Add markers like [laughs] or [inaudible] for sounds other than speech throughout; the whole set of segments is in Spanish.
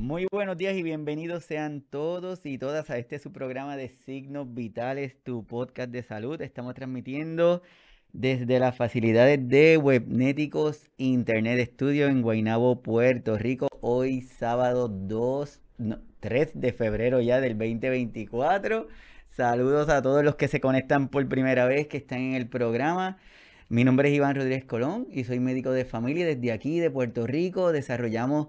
Muy buenos días y bienvenidos sean todos y todas a este su programa de Signos Vitales, tu podcast de salud. Estamos transmitiendo desde las facilidades de Webnéticos Internet Studio en Guaynabo, Puerto Rico. Hoy sábado 2, 3 de febrero ya del 2024. Saludos a todos los que se conectan por primera vez, que están en el programa. Mi nombre es Iván Rodríguez Colón y soy médico de familia desde aquí, de Puerto Rico. Desarrollamos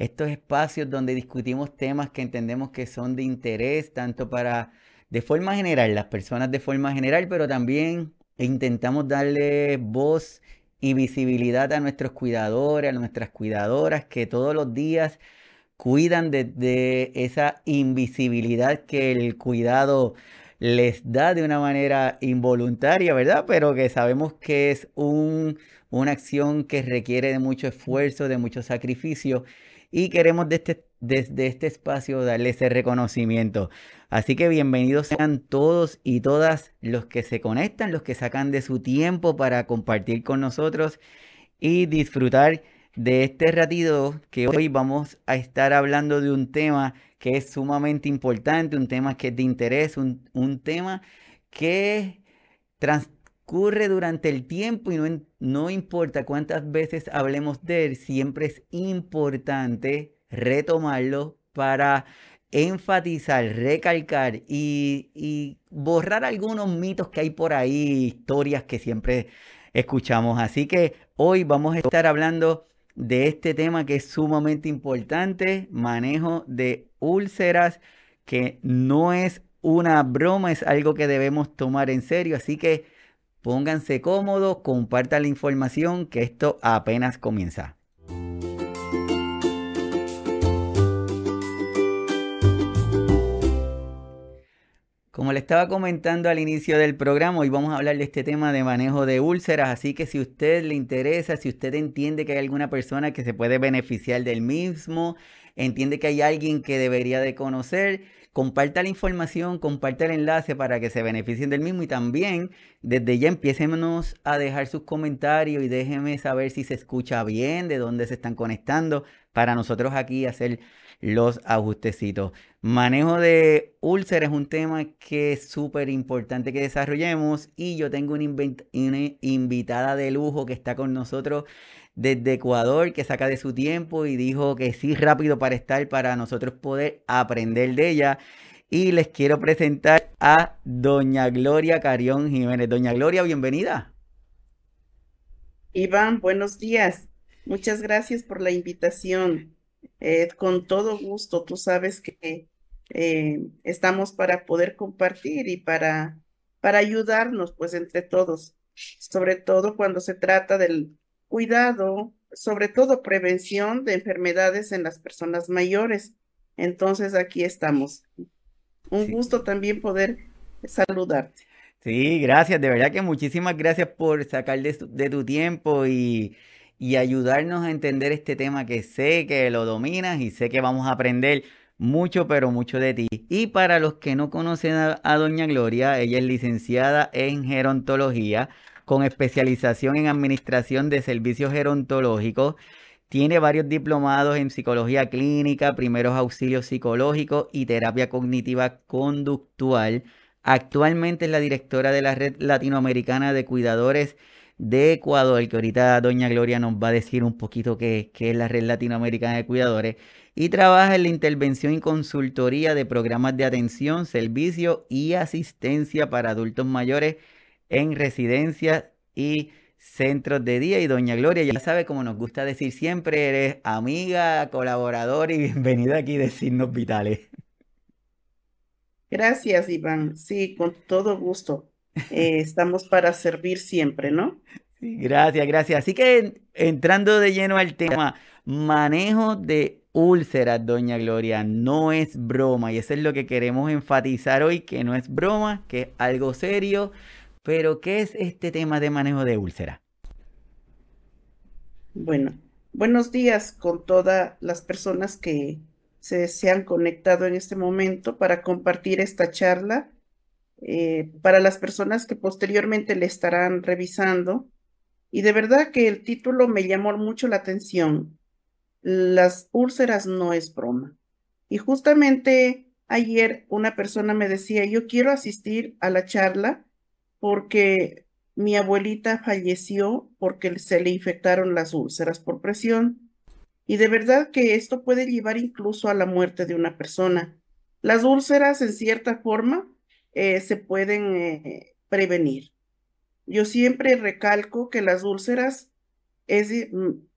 estos espacios donde discutimos temas que entendemos que son de interés tanto para, de forma general, las personas de forma general, pero también intentamos darle voz y visibilidad a nuestros cuidadores, a nuestras cuidadoras que todos los días cuidan de, esa invisibilidad que el cuidado les da de una manera involuntaria, ¿verdad? Pero que sabemos que es un, una acción que requiere de mucho esfuerzo, de mucho sacrificio y queremos este, desde este espacio darle ese reconocimiento. Así que bienvenidos sean todos y todas los que se conectan, los que sacan de su tiempo para compartir con nosotros y disfrutar de este ratito que hoy vamos a estar hablando de un tema que es sumamente importante, un tema que es de interés, un, un tema que transcurre durante el tiempo y no, no importa cuántas veces hablemos de él, siempre es importante retomarlo para enfatizar, recalcar y, borrar algunos mitos que hay por ahí, historias que siempre escuchamos. Así que hoy vamos a estar hablando de este tema que es sumamente importante, manejo de úlceras, que no es una broma, es algo que debemos tomar en serio. Así que Pónganse cómodos, compartan la información que esto apenas comienza. Como le estaba comentando al inicio del programa, hoy vamos a hablar de este tema de manejo de úlceras, así que si a usted le interesa, si usted entiende que hay alguna persona que se puede beneficiar del mismo, entiende que hay alguien que debería de conocer, comparta la información, comparta el enlace para que se beneficien del mismo y también desde ya empiecemos a dejar sus comentarios y déjenme saber si se escucha bien, de dónde se están conectando, para nosotros aquí hacer los ajustecitos. Manejo de úlceras es un tema que es súper importante que desarrollemos y yo tengo una invitada de lujo que está con nosotros desde Ecuador que saca de su tiempo y dijo que sí rápido para estar para nosotros poder aprender de ella. Y les quiero presentar a doña Gloria Carión Jiménez. Doña Gloria, bienvenida. Iván, buenos días. Muchas gracias por la invitación. Eh, con todo gusto, tú sabes que eh, estamos para poder compartir y para, para ayudarnos, pues, entre todos, sobre todo cuando se trata del cuidado, sobre todo prevención de enfermedades en las personas mayores. Entonces aquí estamos. Un gusto también poder saludarte. Sí, gracias, de verdad que muchísimas gracias por sacar de, tu tiempo y, y, ayudarnos a entender este tema que sé que lo dominas y sé que vamos a aprender mucho, pero mucho de ti. Y para los que no conocen a Doña Gloria, ella es licenciada en gerontología con especialización en administración de servicios gerontológicos. Tiene varios diplomados en psicología clínica, primeros auxilios psicológicos y terapia cognitiva conductual. Actualmente es la directora de la Red Latinoamericana de Cuidadores de Ecuador, que ahorita doña Gloria nos va a decir un poquito qué, qué, es la Red Latinoamericana de Cuidadores, y trabaja en la intervención y consultoría de programas de atención, servicio y asistencia para adultos mayores en residencias y centros de día. Y doña Gloria, ya sabe, como nos gusta decir siempre, eres amiga, colaboradora y bienvenida aquí de Signos Vitales. Gracias, Iván. Sí, con todo gusto. Eh, estamos para servir siempre, ¿no? Sí, gracias, gracias. Así que entrando de lleno al tema, manejo de úlceras, doña Gloria, no es broma y eso es lo que queremos enfatizar hoy, que no es broma, que es algo serio pero, ¿qué es este tema de manejo de úlcera? Bueno, buenos días con todas las personas que se, han conectado en este momento para compartir esta charla. Eh, para las personas que posteriormente le estarán revisando. Y de verdad que el título me llamó mucho la atención. las úlceras no es broma. Y justamente ayer una persona me decía, yo quiero asistir a la charla porque mi abuelita falleció porque se le infectaron las úlceras por presión. Y de verdad que esto puede llevar incluso a la muerte de una persona. Las úlceras, en cierta forma, eh, se pueden eh, prevenir. Yo siempre recalco que las úlceras es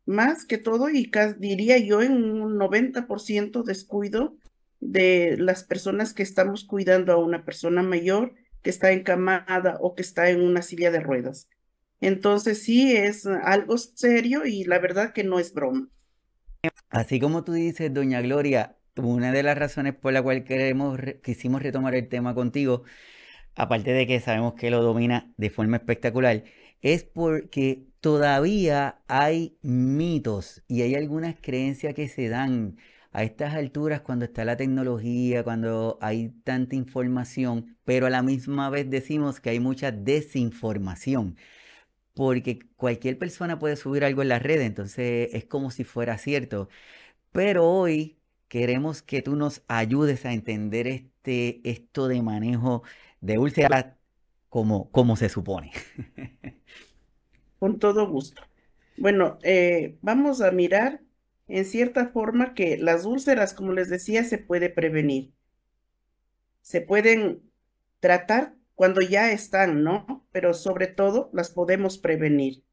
más que todo y diría yo en un 90% descuido de las personas que estamos cuidando a una persona mayor que está encamada o que está en una silla de ruedas. Entonces sí es algo serio y la verdad que no es broma. Así como tú dices, doña Gloria, una de las razones por la cual queremos, quisimos retomar el tema contigo, aparte de que sabemos que lo domina de forma espectacular, es porque todavía hay mitos y hay algunas creencias que se dan a estas alturas cuando está la tecnología, cuando hay tanta información, pero a la misma vez decimos que hay mucha desinformación, porque cualquier persona puede subir algo en la red, entonces es como si fuera cierto. Pero hoy queremos que tú nos ayudes a entender este, esto de manejo de úlceras como, como se supone. [laughs] Con todo gusto. Bueno, eh, vamos a mirar en cierta forma que las úlceras, como les decía, se puede prevenir. Se pueden tratar cuando ya están, ¿no? Pero sobre todo las podemos prevenir.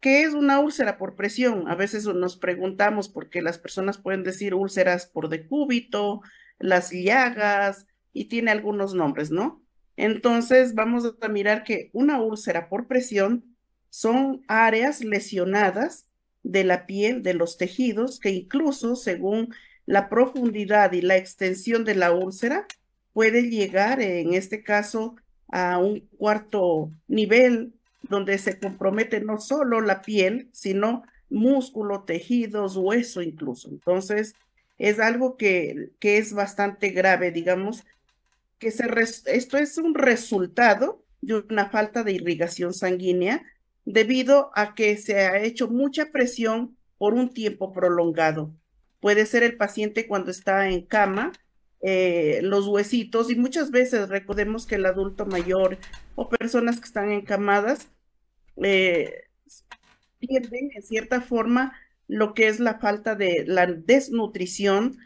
¿Qué es una úlcera por presión? A veces nos preguntamos porque las personas pueden decir úlceras por decúbito, las llagas y tiene algunos nombres, ¿no? Entonces vamos a mirar que una úlcera por presión son áreas lesionadas de la piel, de los tejidos, que incluso según la profundidad y la extensión de la úlcera, puede llegar, en este caso, a un cuarto nivel donde se compromete no solo la piel, sino músculo, tejidos, hueso incluso. Entonces, es algo que, que es bastante grave, digamos, que se esto es un resultado de una falta de irrigación sanguínea debido a que se ha hecho mucha presión por un tiempo prolongado. Puede ser el paciente cuando está en cama, eh, los huesitos, y muchas veces recordemos que el adulto mayor o personas que están encamadas eh, pierden en cierta forma lo que es la falta de la desnutrición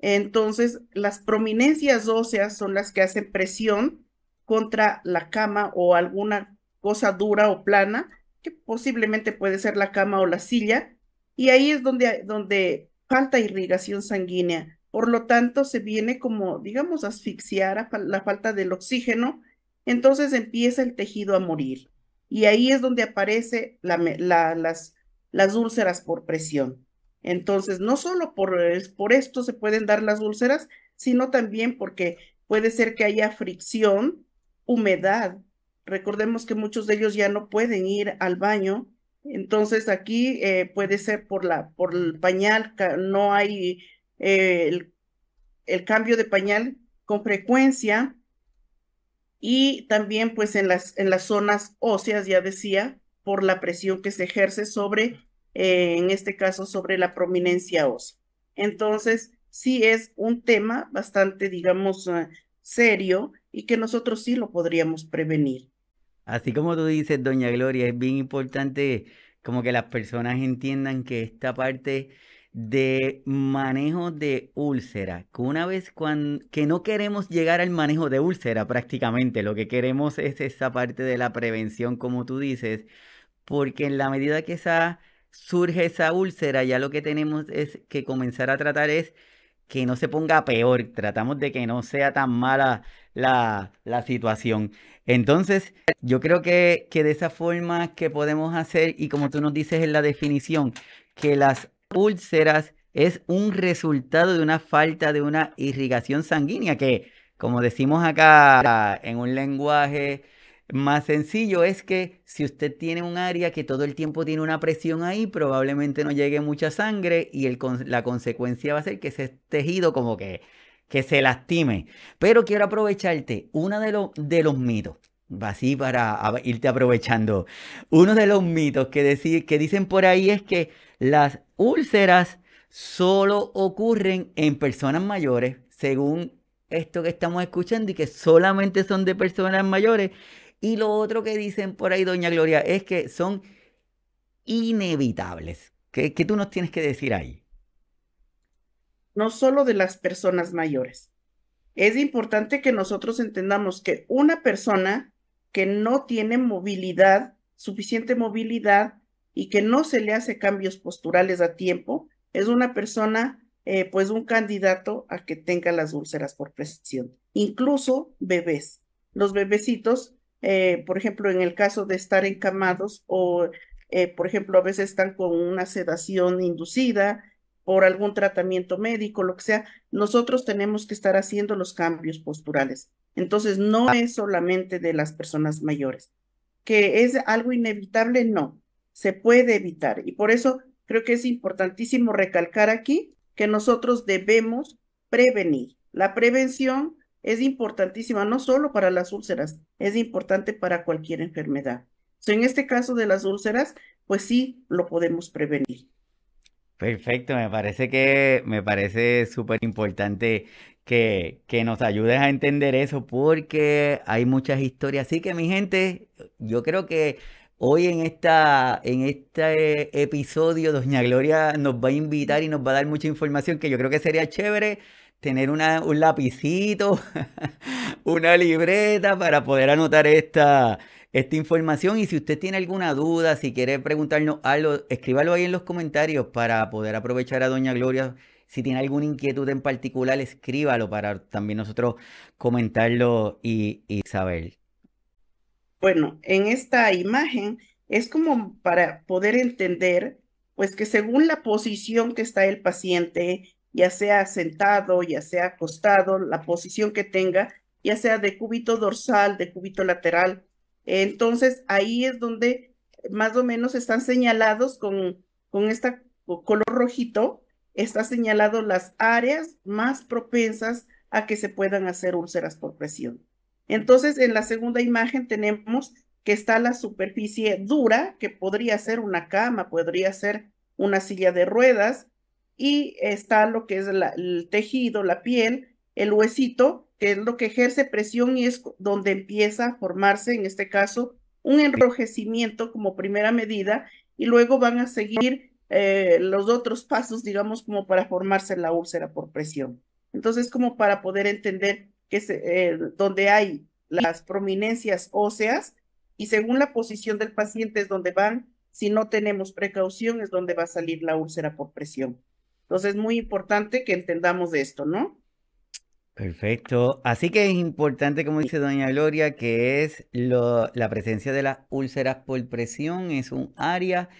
entonces, las prominencias óseas son las que hacen presión contra la cama o alguna cosa dura o plana, que posiblemente puede ser la cama o la silla, y ahí es donde, donde falta irrigación sanguínea. Por lo tanto, se viene como, digamos, asfixiar la falta del oxígeno, entonces empieza el tejido a morir. Y ahí es donde aparece las, las úlceras por presión. Entonces, no solo por, por esto se pueden dar las úlceras, sino también porque puede ser que haya fricción, humedad. Recordemos que muchos de ellos ya no pueden ir al baño. Entonces, aquí eh, puede ser por, la, por el pañal, no hay eh, el, cambio de pañal con frecuencia. Y también, pues, en las, en las zonas óseas, ya decía, por la presión que se ejerce sobre eh, en este caso sobre la prominencia ósea. Entonces, sí es un tema bastante, digamos, serio y que nosotros sí lo podríamos prevenir. Así como tú dices, doña Gloria, es bien importante como que las personas entiendan que esta parte de manejo de úlcera, que una vez cuando, que no queremos llegar al manejo de úlcera prácticamente, lo que queremos es esa parte de la prevención, como tú dices, porque en la medida que esa surge esa úlcera, ya lo que tenemos es que comenzar a tratar es que no se ponga peor, tratamos de que no sea tan mala la, situación. Entonces, yo creo que, que de esa forma que podemos hacer, y como tú nos dices en la definición, que las úlceras es un resultado de una falta de una irrigación sanguínea, que como decimos acá en un lenguaje más sencillo es que si usted tiene un área que todo el tiempo tiene una presión ahí, probablemente no llegue mucha sangre y el, la consecuencia va a ser que ese tejido como que, que se lastime. Pero quiero aprovecharte, uno de, los de los mitos, así para irte aprovechando. Uno de los mitos que, que dicen por ahí es que las úlceras solo ocurren en personas mayores, según esto que estamos escuchando, y que solamente son de personas mayores. Y lo otro que dicen por ahí, doña Gloria, es que son inevitables. ¿Qué, qué tú nos tienes que decir ahí? No solo de las personas mayores. Es importante que nosotros entendamos que una persona que no tiene movilidad, suficiente movilidad, y que no se le hace cambios posturales a tiempo, es una persona, eh, pues un candidato a que tenga las úlceras por presión. Incluso bebés. Los bebecitos, eh, por ejemplo, en el caso de estar encamados o, eh, por ejemplo, a veces están con una sedación inducida por algún tratamiento médico, lo que sea, nosotros tenemos que estar haciendo los cambios posturales. Entonces, no es solamente de las personas mayores. ¿Que es algo inevitable? No, se puede evitar. Y por eso creo que es importantísimo recalcar aquí que nosotros debemos prevenir. La prevención es importantísima no solo para las úlceras, es importante para cualquier enfermedad. en este caso de las úlceras, pues sí lo podemos prevenir. Perfecto, me parece que me parece súper importante que, que nos ayudes a entender eso porque hay muchas historias. Así que mi gente, yo creo que hoy en esta, en este episodio, Doña Gloria nos va a invitar y nos va a dar mucha información que yo creo que sería chévere tener una, un lapicito, [laughs] una libreta para poder anotar esta esta información y si usted tiene alguna duda, si quiere preguntarnos algo, escríbalo ahí en los comentarios para poder aprovechar a Doña Gloria. Si tiene alguna inquietud en particular, escríbalo para también nosotros comentarlo y, y saber. Bueno, en esta imagen es como para poder entender, pues que según la posición que está el paciente, ya sea sentado, ya sea acostado, la posición que tenga, ya sea de cúbito dorsal, de cúbito lateral, entonces ahí es donde más o menos están señalados con, con este color rojito, está señalado las áreas más propensas a que se puedan hacer úlceras por presión. Entonces, en la segunda imagen tenemos que está la superficie dura, que podría ser una cama, podría ser una silla de ruedas, y está lo que es el tejido, la piel, el huesito, que es lo que ejerce presión y es donde empieza a formarse, en este caso, un enrojecimiento como primera medida y luego van a seguir eh, los otros pasos, digamos, como para formarse la úlcera por presión. Entonces, como para poder entender que eh, donde hay las prominencias óseas y según la posición del paciente es donde van, si no tenemos precaución, es donde va a salir la úlcera por presión. Entonces, es muy importante que entendamos esto, ¿no? Perfecto. Así que es importante, como dice doña Gloria, que es la presencia de las úlceras por presión. Es un área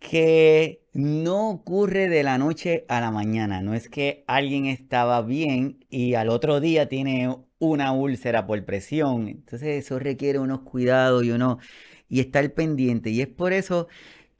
que no ocurre de la noche a la mañana. No es que alguien estaba bien y al otro día tiene una úlcera por presión. Entonces eso requiere unos cuidados y uno y estar pendiente. Y es por eso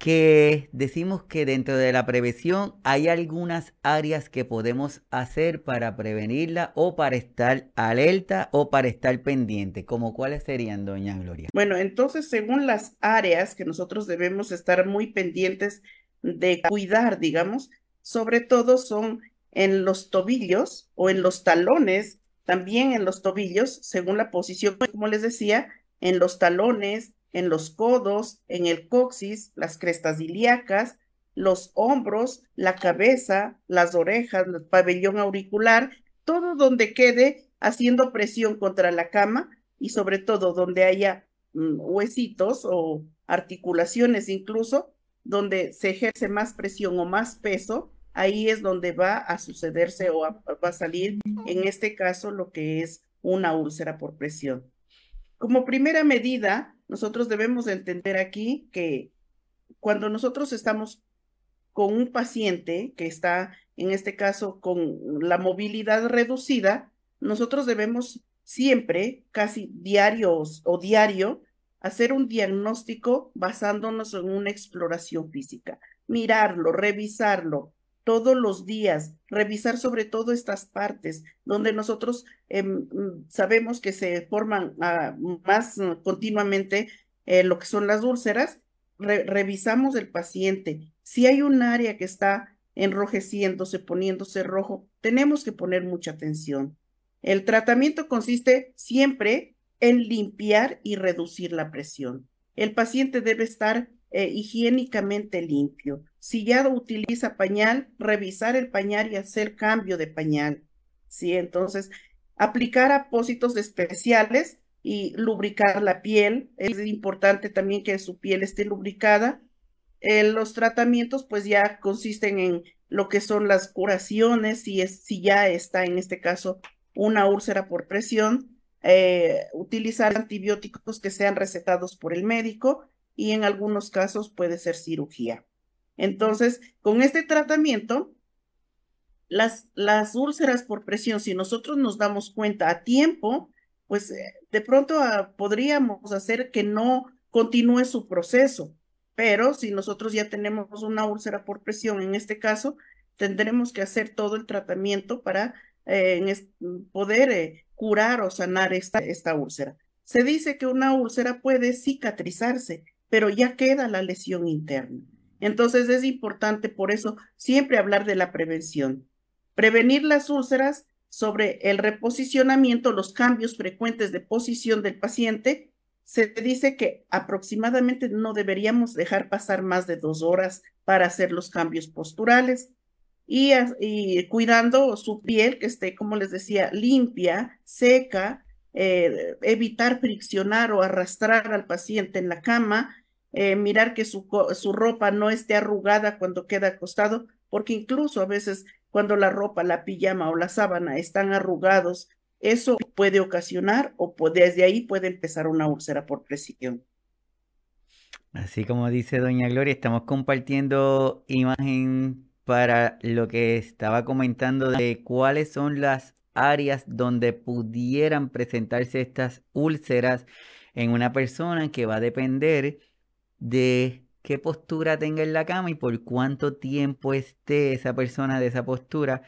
que decimos que dentro de la prevención hay algunas áreas que podemos hacer para prevenirla o para estar alerta o para estar pendiente, como cuáles serían, doña Gloria. Bueno, entonces, según las áreas que nosotros debemos estar muy pendientes de cuidar, digamos, sobre todo son en los tobillos o en los talones, también en los tobillos, según la posición, como les decía, en los talones, en los codos, en el coxis, las crestas ilíacas, los hombros, la cabeza, las orejas, el pabellón auricular, todo donde quede haciendo presión contra la cama y sobre todo donde haya mm, huesitos o articulaciones incluso, donde se ejerce más presión o más peso, ahí es donde va a sucederse o va a salir, en este caso, lo que es una úlcera por presión. Como primera medida, nosotros debemos entender aquí que cuando nosotros estamos con un paciente que está, en este caso, con la movilidad reducida, nosotros debemos siempre, casi diarios o diario, hacer un diagnóstico basándonos en una exploración física, mirarlo, revisarlo, todos los días, revisar sobre todo estas partes donde nosotros em, mm, sabemos que se forman ah, más continuamente eh, lo que son las úlceras, revisamos el paciente. Si hay un área que está enrojeciéndose, poniéndose rojo, tenemos que poner mucha atención. El tratamiento consiste siempre en limpiar y reducir la presión. El paciente debe estar eh, higiénicamente limpio. Si ya utiliza pañal, revisar el pañal y hacer cambio de pañal. ¿sí? Entonces, aplicar apósitos especiales y lubricar la piel. Es importante también que su piel esté lubricada. Eh, los tratamientos pues ya consisten en lo que son las curaciones, si, si ya está en este caso una úlcera por presión, eh, utilizar antibióticos que sean recetados por el médico y en algunos casos puede ser cirugía. Entonces, con este tratamiento, las, las úlceras por presión, si nosotros nos damos cuenta a tiempo, pues eh, de pronto ah, podríamos hacer que no continúe su proceso. Pero si nosotros ya tenemos una úlcera por presión, en este caso, tendremos que hacer todo el tratamiento para eh, poder eh, curar o sanar esta, esta úlcera. Se dice que una úlcera puede cicatrizarse, pero ya queda la lesión interna. Entonces es importante por eso siempre hablar de la prevención. Prevenir las úlceras sobre el reposicionamiento, los cambios frecuentes de posición del paciente. Se dice que aproximadamente no deberíamos dejar pasar más de dos horas para hacer los cambios posturales y, cuidando su piel que esté, como les decía, limpia, seca, eh, evitar friccionar o arrastrar al paciente en la cama, eh, mirar que su, su ropa no esté arrugada cuando queda acostado, porque incluso a veces cuando la ropa, la pijama o la sábana están arrugados, eso puede ocasionar o desde ahí puede empezar una úlcera por presión. Así como dice doña Gloria, estamos compartiendo imagen para lo que estaba comentando de cuáles son las áreas donde pudieran presentarse estas úlceras en una persona que va a depender de qué postura tenga en la cama y por cuánto tiempo esté esa persona de esa postura.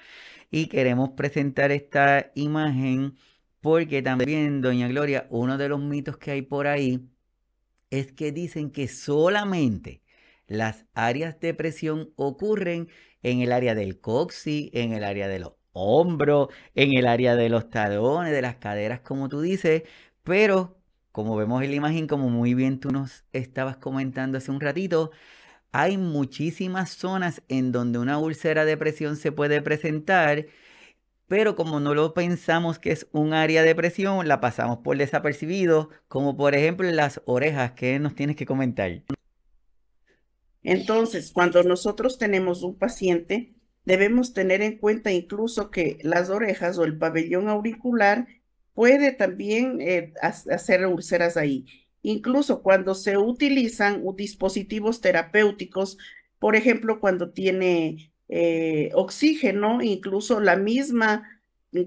Y queremos presentar esta imagen porque también, doña Gloria, uno de los mitos que hay por ahí es que dicen que solamente las áreas de presión ocurren en el área del coxis, en el área de los hombros, en el área de los talones, de las caderas, como tú dices, pero como vemos en la imagen, como muy bien tú nos estabas comentando hace un ratito, hay muchísimas zonas en donde una úlcera de presión se puede presentar, pero como no lo pensamos que es un área de presión, la pasamos por desapercibido, como por ejemplo las orejas, ¿qué nos tienes que comentar? Entonces, cuando nosotros tenemos un paciente, debemos tener en cuenta incluso que las orejas o el pabellón auricular puede también eh, hacer úlceras ahí. Incluso cuando se utilizan dispositivos terapéuticos, por ejemplo, cuando tiene eh, oxígeno, incluso la misma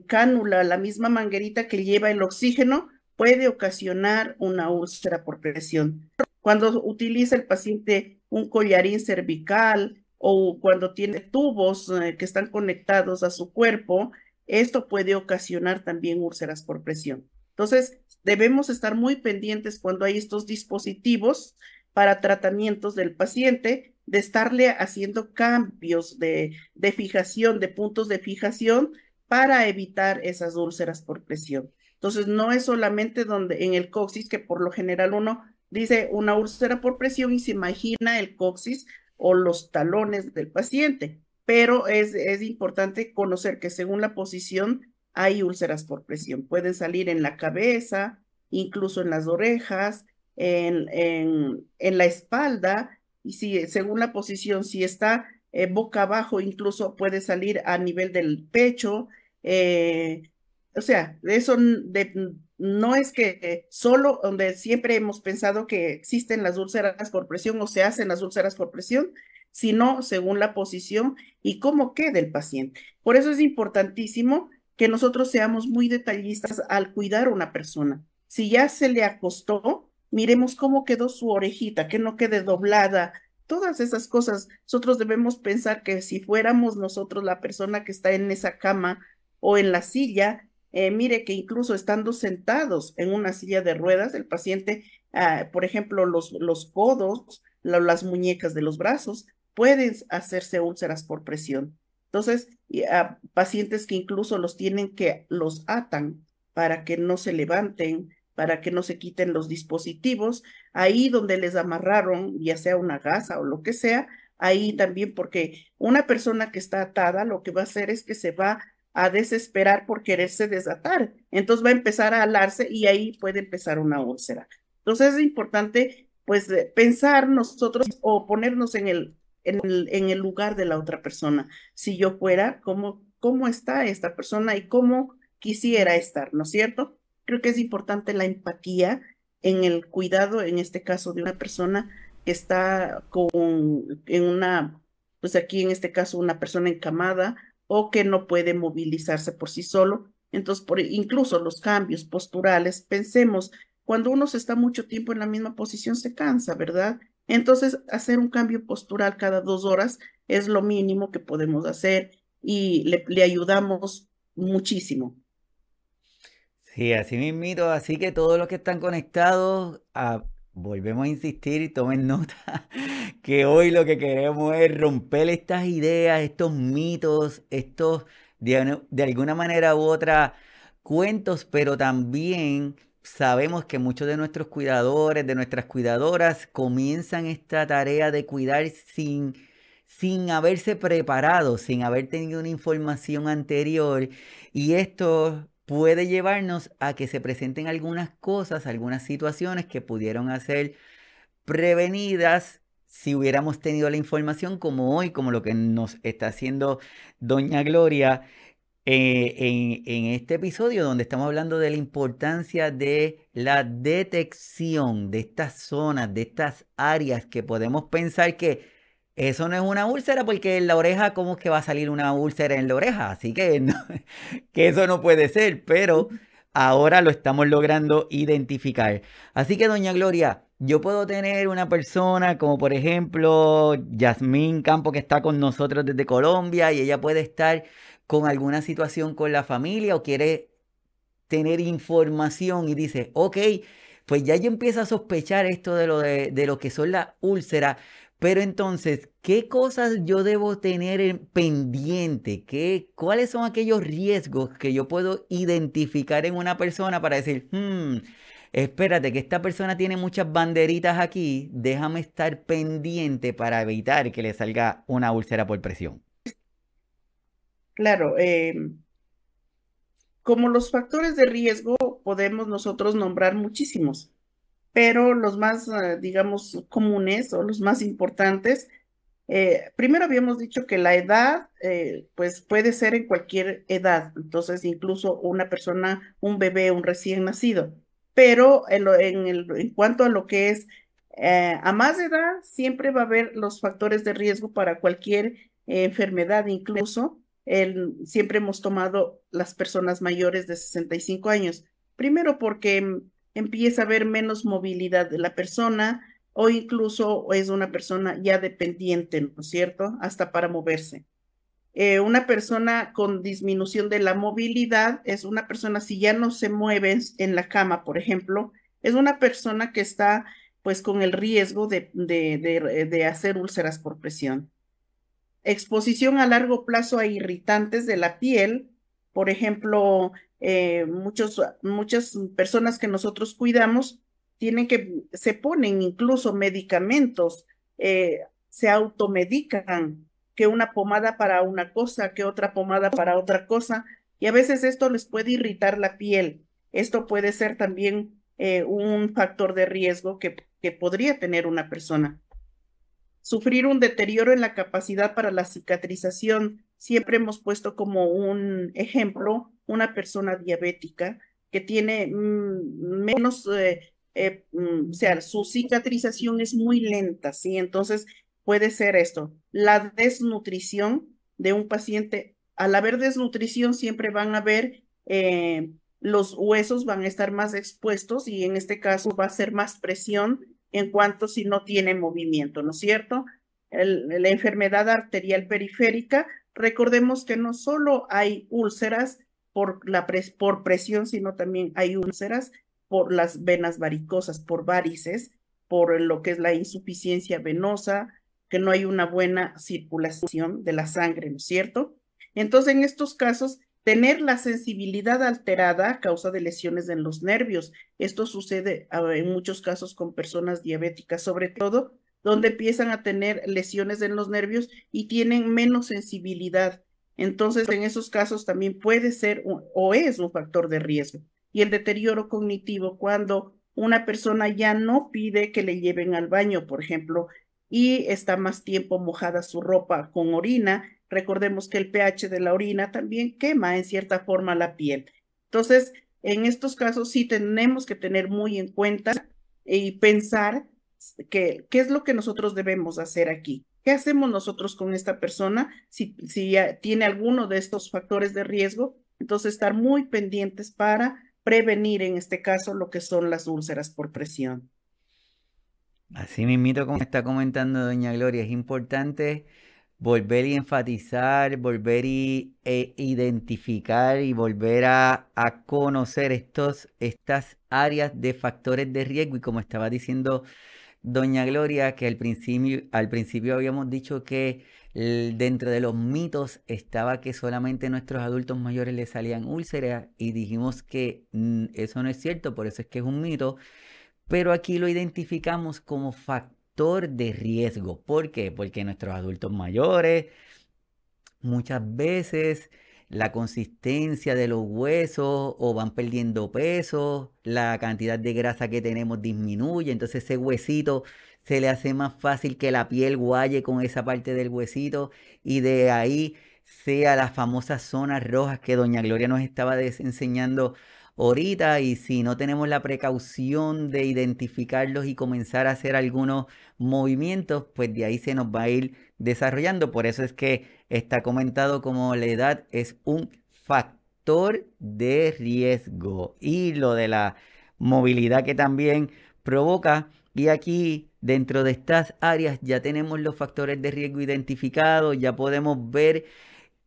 cánula, la misma manguerita que lleva el oxígeno puede ocasionar una úlcera por presión. Cuando utiliza el paciente un collarín cervical o cuando tiene tubos eh, que están conectados a su cuerpo, esto puede ocasionar también úlceras por presión. Entonces, debemos estar muy pendientes cuando hay estos dispositivos para tratamientos del paciente, de estarle haciendo cambios de, fijación, de puntos de fijación para evitar esas úlceras por presión. Entonces, no es solamente donde en el coxis, que por lo general uno dice una úlcera por presión y se imagina el coxis o los talones del paciente pero es, es importante conocer que según la posición hay úlceras por presión. Pueden salir en la cabeza, incluso en las orejas, en, en, en la espalda, y si según la posición, si está eh, boca abajo, incluso puede salir a nivel del pecho. Eh, o sea, eso no es que solo donde siempre hemos pensado que existen las úlceras por presión o se hacen las úlceras por presión, sino según la posición y cómo queda el paciente. Por eso es importantísimo que nosotros seamos muy detallistas al cuidar a una persona. Si ya se le acostó, miremos cómo quedó su orejita, que no quede doblada todas esas cosas. Nosotros debemos pensar que si fuéramos nosotros la persona que está en esa cama o en la silla, eh, mire que incluso estando sentados en una silla de ruedas, el paciente, ah, por ejemplo, los, los codos, las muñecas de los brazos, pueden hacerse úlceras por presión. Entonces, a pacientes que incluso los tienen que los atan para que no se levanten, para que no se quiten los dispositivos, ahí donde les amarraron, ya sea una gasa o lo que sea, ahí también, porque una persona que está atada lo que va a hacer es que se va a desesperar por quererse desatar. Entonces va a empezar a alarse y ahí puede empezar una úlcera. Entonces es importante, pues, pensar nosotros o ponernos en el, en el, lugar de la otra persona. Si yo fuera, ¿cómo, ¿cómo está esta persona y cómo quisiera estar? ¿No es cierto? Creo que es importante la empatía en el cuidado, en este caso, de una persona que está con, en una, pues aquí en este caso, una persona encamada o que no puede movilizarse por sí solo. Entonces, por, incluso los cambios posturales, pensemos, cuando uno se está mucho tiempo en la misma posición, se cansa, ¿verdad? Entonces, hacer un cambio postural cada dos horas es lo mínimo que podemos hacer y le, ayudamos muchísimo. Sí, así mismito, así que todos los que están conectados, a, volvemos a insistir y tomen [laughs] nota que hoy lo que queremos es romper estas ideas, estos mitos, estos de alguna manera u otra cuentos, pero también sabemos que muchos de nuestros cuidadores, de nuestras cuidadoras, comienzan esta tarea de cuidar sin, sin haberse preparado, sin haber tenido una información anterior. Y esto puede llevarnos a que se presenten algunas cosas, algunas situaciones que pudieron ser prevenidas si hubiéramos tenido la información como hoy, como lo que nos está haciendo Doña Gloria eh, en, en, este episodio donde estamos hablando de la importancia de la detección de estas zonas, de estas áreas que podemos pensar que eso no es una úlcera porque en la oreja, ¿cómo es que va a salir una úlcera en la oreja? Así que, [laughs] que eso no puede ser, pero ahora lo estamos logrando identificar. Así que, doña Gloria, yo puedo tener una persona como por ejemplo Yasmín Campo que está con nosotros desde Colombia y ella puede estar con alguna situación con la familia o quiere tener información y dice, ok, pues ya yo empiezo a sospechar esto de lo, de, de lo que son las úlceras, pero entonces, ¿qué cosas yo debo tener en pendiente? ¿Qué, ¿Cuáles son aquellos riesgos que yo puedo identificar en una persona para decir, hmm, espérate, que esta persona tiene muchas banderitas aquí, déjame estar pendiente para evitar que le salga una úlcera por presión? Claro, em, como los factores de riesgo podemos nosotros nombrar muchísimos pero los más, eh, digamos, comunes o los más importantes, eh, primero habíamos dicho que la edad, eh, pues puede ser en cualquier edad, entonces incluso una persona, un bebé, un recién nacido, pero en cuanto a lo que es a más edad, siempre va a haber los factores de riesgo para cualquier enfermedad, incluso siempre hemos tomado las personas mayores de 65 años, primero porque empieza a haber menos movilidad de la persona o incluso es una persona ya dependiente, ¿no es cierto? Hasta para moverse. Eh, una persona con disminución de la movilidad es una persona, si ya no se mueve en la cama, por ejemplo, es una persona que está pues con el riesgo de hacer úlceras por presión. Exposición a largo plazo a irritantes de la piel, por ejemplo, eh, muchos, muchas personas que nosotros cuidamos tienen que, se ponen incluso medicamentos, eh, se automedican, que una pomada para una cosa, que otra pomada para otra cosa, y a veces esto les puede irritar la piel. Esto puede ser también eh, un factor de riesgo que, que podría tener una persona. Sufrir un deterioro en la capacidad para la cicatrización. Siempre hemos puesto como un ejemplo una persona diabética que tiene mm, menos, eh, eh, mm, o sea, su cicatrización es muy lenta, ¿sí? Entonces puede ser esto. La desnutrición de un paciente, al haber desnutrición siempre van a haber, eh, los huesos van a estar más expuestos y en este caso va a ser más presión en cuanto si no tiene movimiento, ¿no es cierto? la enfermedad arterial periférica, recordemos que no solo hay úlceras por, la por presión, sino también hay úlceras por las venas varicosas, por varices, por lo que es la insuficiencia venosa, que no hay una buena circulación de la sangre, ¿no es cierto? Entonces, en estos casos, tener la sensibilidad alterada a causa de lesiones en los nervios. Esto sucede ah, en muchos casos con personas diabéticas, sobre todo donde empiezan a tener lesiones en los nervios y tienen menos sensibilidad. Entonces, en esos casos también puede ser o es un factor de riesgo. Y el deterioro cognitivo, cuando una persona ya no pide que le lleven al baño, por ejemplo, y está más tiempo mojada su ropa con orina, recordemos que el pH de la orina también quema en cierta forma la piel. Entonces, en estos casos sí tenemos que tener muy en cuenta y pensar qué es lo que nosotros debemos hacer aquí. ¿Qué hacemos nosotros con esta persona si, si tiene alguno de estos factores de riesgo? Entonces, estar muy pendientes para prevenir en este caso lo que son las úlceras por presión. Así mismito como está comentando doña Gloria, es importante volver y enfatizar, volver y e identificar y volver a, conocer estos, estas áreas de factores de riesgo. Y como estaba diciendo doña Gloria, que al principio, al principio habíamos dicho que dentro de los mitos estaba que solamente nuestros adultos mayores les salían úlceras y dijimos que mm, eso no es cierto, por eso es que es un mito, pero aquí lo identificamos como factor de riesgo. ¿Por qué? Porque nuestros adultos mayores muchas veces la consistencia de los huesos o van perdiendo peso, la cantidad de grasa que tenemos disminuye, entonces ese huesito se le hace más fácil que la piel guaye con esa parte del huesito y de ahí sea las famosas zonas rojas que doña Gloria nos estaba enseñando ahorita y si no tenemos la precaución de identificarlos y comenzar a hacer algunos movimientos, pues de ahí se nos va a ir desarrollando. Por eso es que está comentado como la edad es un factor de riesgo y lo de la movilidad que también provoca. Y aquí dentro de estas áreas ya tenemos los factores de riesgo identificados, ya podemos ver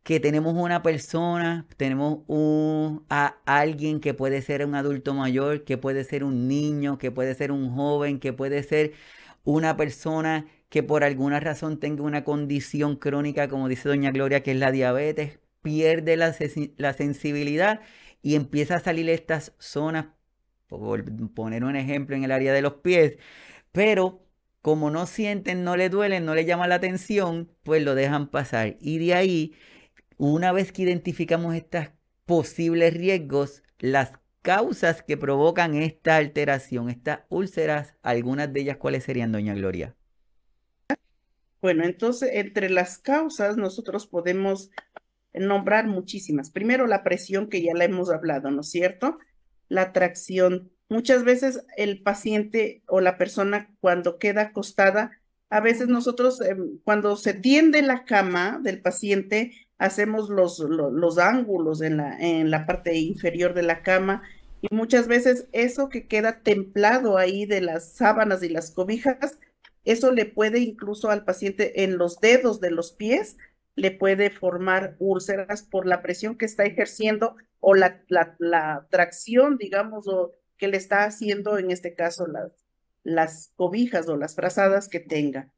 que tenemos una persona, tenemos un, a alguien que puede ser un adulto mayor, que puede ser un niño, que puede ser un joven, que puede ser una persona que por alguna razón tenga una condición crónica, como dice doña Gloria, que es la diabetes, pierde la, sensibilidad y empieza a salir estas zonas, por poner un ejemplo en el área de los pies, pero como no sienten, no le duelen, no le llama la atención, pues lo dejan pasar. Y de ahí, una vez que identificamos estos posibles riesgos, las causas que provocan esta alteración, estas úlceras, algunas de ellas, ¿cuáles serían, doña Gloria? Bueno, entonces, entre las causas nosotros podemos nombrar muchísimas. Primero, la presión, que ya la hemos hablado, ¿no es cierto? La tracción. Muchas veces el paciente o la persona cuando queda acostada, a veces nosotros em, cuando se tiende la cama del paciente, hacemos los, los, ángulos en la, en la parte inferior de la cama y muchas veces eso que queda templado ahí de las sábanas y las cobijas eso le puede incluso al paciente en los dedos de los pies, le puede formar úlceras por la presión que está ejerciendo o la, la, tracción, digamos, o que le está haciendo en este caso las, las cobijas o las frazadas que tenga.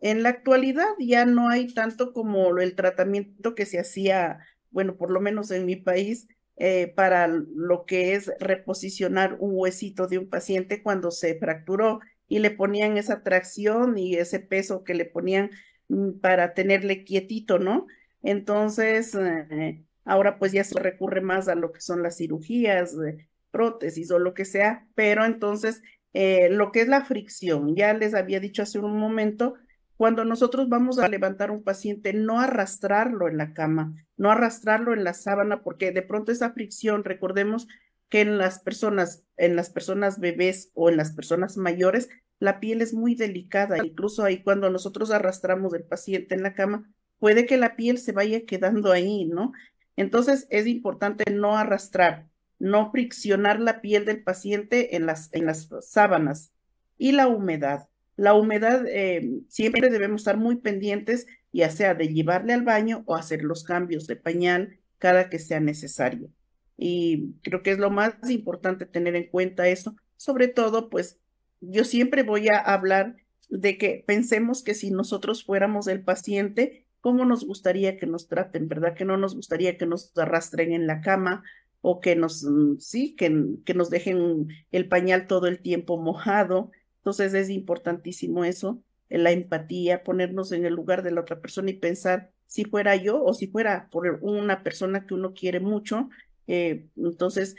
En la actualidad ya no hay tanto como el tratamiento que se hacía, bueno, por lo menos en mi país, eh, para lo que es reposicionar un huesito de un paciente cuando se fracturó y le ponían esa tracción y ese peso que le ponían mm, para tenerle quietito, ¿no? Entonces, eh, ahora pues ya se recurre más a lo que son las cirugías, de prótesis o lo que sea, pero entonces eh, lo que es la fricción, ya les había dicho hace un momento, cuando nosotros vamos a levantar un paciente, no arrastrarlo en la cama, no arrastrarlo en la sábana, porque de pronto esa fricción, recordemos que en las personas, en las personas bebés o en las personas mayores, la piel es muy delicada. Incluso ahí cuando nosotros arrastramos el paciente en la cama, puede que la piel se vaya quedando ahí, ¿no? Entonces es importante no arrastrar, no friccionar la piel del paciente en las, en las sábanas y la humedad. la humedad eh, siempre debemos estar muy pendientes, ya sea de llevarle al baño o hacer los cambios de pañal cada que sea necesario. Y creo que es lo más importante tener en cuenta eso. Sobre todo, pues yo siempre voy a hablar de que pensemos que si nosotros fuéramos el paciente, ¿cómo nos gustaría que nos traten, verdad? Que no nos gustaría que nos arrastren en la cama o que nos, mm, sí, que, que nos dejen el pañal todo el tiempo mojado. Entonces es importantísimo eso, la empatía, ponernos en el lugar de la otra persona y pensar si fuera yo o si fuera por una persona que uno quiere mucho. Eh, entonces,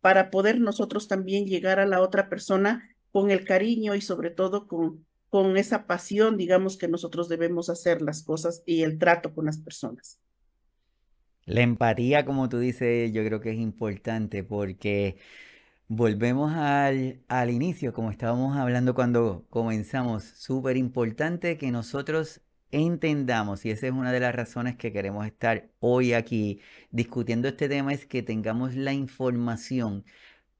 para poder nosotros también llegar a la otra persona con el cariño y sobre todo con, con esa pasión, digamos, que nosotros debemos hacer las cosas y el trato con las personas. La empatía, como tú dices, yo creo que es importante porque volvemos al, al inicio, como estábamos hablando cuando comenzamos, súper importante que nosotros entendamos, y esa es una de las razones que queremos estar hoy aquí discutiendo este tema, es que tengamos la información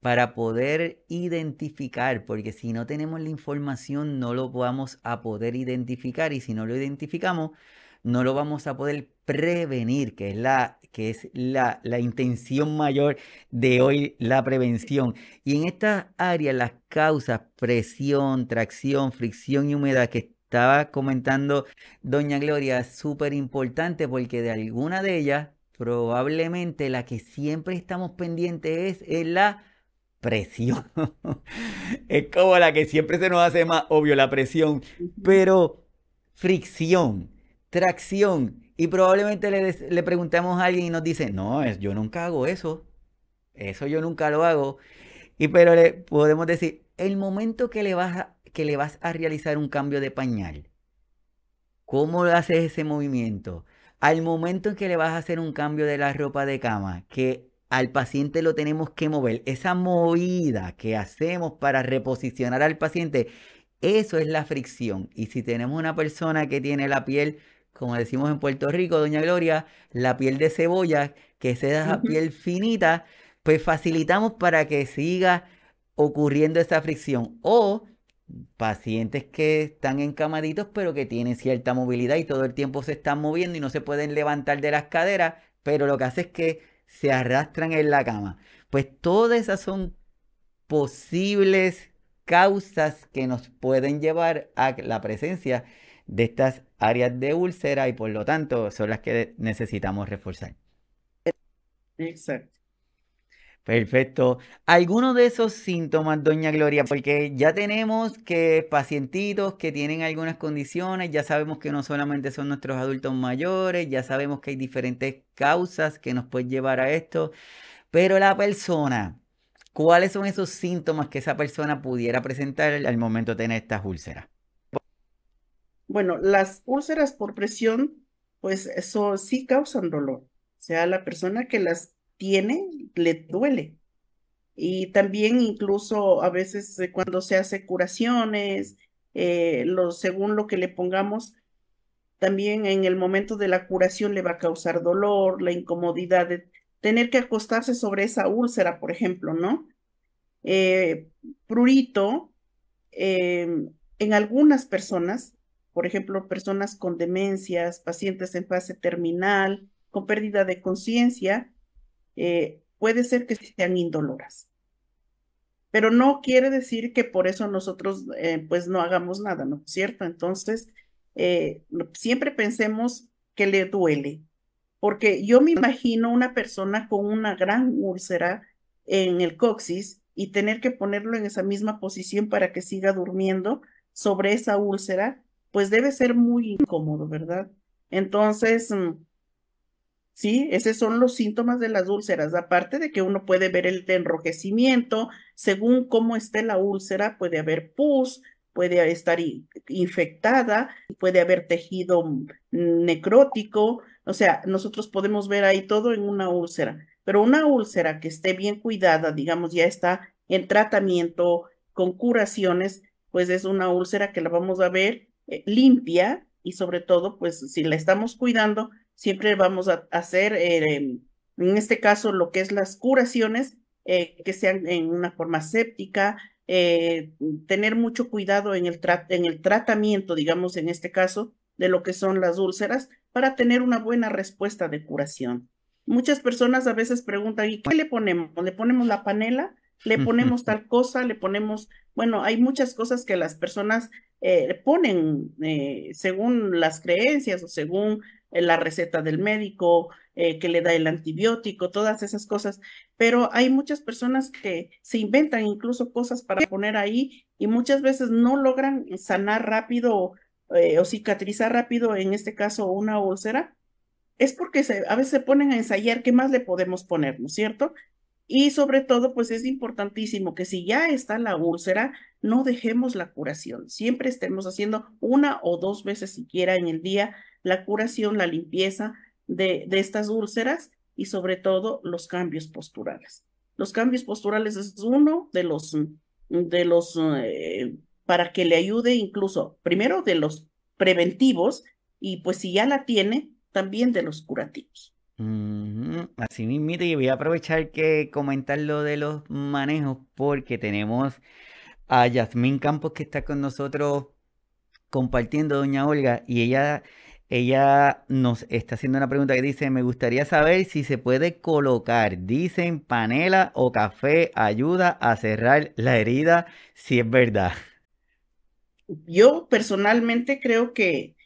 para poder identificar, porque si no tenemos la información no lo vamos a poder identificar y si no lo identificamos no lo vamos a poder prevenir, que es la, que es la, la intención mayor de hoy, la prevención. Y en estas áreas, las causas, presión, tracción, fricción y humedad que estaba comentando doña Gloria, es súper importante porque de alguna de ellas, probablemente la que siempre estamos pendientes es, es la presión. [laughs] es como la que siempre se nos hace más obvio la presión, pero fricción, tracción. Y probablemente le, le preguntamos a alguien y nos dice, no, yo nunca hago eso. Eso yo nunca lo hago. Y pero le podemos decir, el momento que le vas a, que le vas a realizar un cambio de pañal, ¿cómo haces ese movimiento? Al momento en que le vas a hacer un cambio de la ropa de cama, que al paciente lo tenemos que mover. Esa movida que hacemos para reposicionar al paciente, eso es la fricción. Y si tenemos una persona que tiene la piel, como decimos en Puerto Rico, doña Gloria, la piel de cebolla, que es esa piel finita, pues facilitamos para que siga ocurriendo esa fricción. O pacientes que están encamaditos pero que tienen cierta movilidad y todo el tiempo se están moviendo y no se pueden levantar de las caderas, pero lo que hace es que se arrastran en la cama. Pues todas esas son posibles causas que nos pueden llevar a la presencia de estas áreas de úlcera y por lo tanto son las que necesitamos reforzar. Exacto. Perfecto. ¿Alguno de esos síntomas, doña Gloria? Porque ya tenemos que pacientitos que tienen algunas condiciones, ya sabemos que no solamente son nuestros adultos mayores, ya sabemos que hay diferentes causas que nos pueden llevar a esto, pero la persona, ¿cuáles son esos síntomas que esa persona pudiera presentar al momento de tener estas úlceras? Bueno, las úlceras por presión, pues eso sí causan dolor. O sea, la persona que las tiene, le duele. Y también incluso a veces eh, cuando se hace curaciones, eh, lo, según lo que le pongamos, también en el momento de la curación le va a causar dolor, la incomodidad de tener que acostarse sobre esa úlcera, por ejemplo, ¿no? Eh, prurito, en algunas personas, por ejemplo, personas con demencias, pacientes en fase terminal, con pérdida de conciencia, eh, puede ser que sean indoloras. Pero no quiere decir que por eso nosotros eh, pues no hagamos nada, ¿no es cierto? Entonces, eh, siempre pensemos que le duele, porque yo me imagino una persona con una gran úlcera en el coxis y tener que ponerlo en esa misma posición para que siga durmiendo sobre esa úlcera, pues debe ser muy incómodo, ¿verdad? Entonces, mm, ¿sí? Esos son los síntomas de las úlceras, aparte de que uno puede ver el enrojecimiento, según cómo esté la úlcera, puede haber pus, puede estar infectada, puede haber tejido necrótico, o sea, nosotros podemos ver ahí todo en una úlcera, pero una úlcera que esté bien cuidada, digamos, ya está en tratamiento con curaciones, pues es una úlcera que la vamos a ver eh, limpia y sobre todo, pues si la estamos cuidando, siempre vamos a hacer, eh, en este caso, lo que es las curaciones, eh, que sean en una forma séptica, tener mucho cuidado en el, en el tratamiento, digamos, en este caso, de lo que son las úlceras, para tener una buena respuesta de curación. Muchas personas a veces preguntan, ¿y qué le ponemos? ¿Le ponemos la panela? ¿Le ponemos tal cosa? ¿Le ponemos, bueno, hay muchas cosas que las personas eh, ponen eh, según las creencias o según eh, la receta del médico, que le da el antibiótico, todas esas cosas, pero hay muchas personas que se inventan incluso cosas para poner ahí y muchas veces no logran sanar rápido o cicatrizar rápido, en este caso una úlcera, es porque a veces se ponen a ensayar qué más le podemos poner, ¿no es cierto? Y sobre todo, pues es importantísimo que si ya está la úlcera, no dejemos la curación. Siempre estemos haciendo una o dos veces siquiera en el día la curación, la limpieza de, de estas úlceras y sobre todo los cambios posturales. Los cambios posturales es uno de los, de los, eh, para que le ayude incluso, primero de los preventivos y pues si ya la tiene, también de los curativos. Así mismo, y voy a aprovechar que comentar lo de los manejos porque tenemos a Yasmín Campos que está con nosotros compartiendo, doña Olga, y ella, ella nos está haciendo una pregunta que dice, me gustaría saber si se puede colocar, dicen, panela o café ayuda a cerrar la herida, si es verdad. Yo personalmente creo que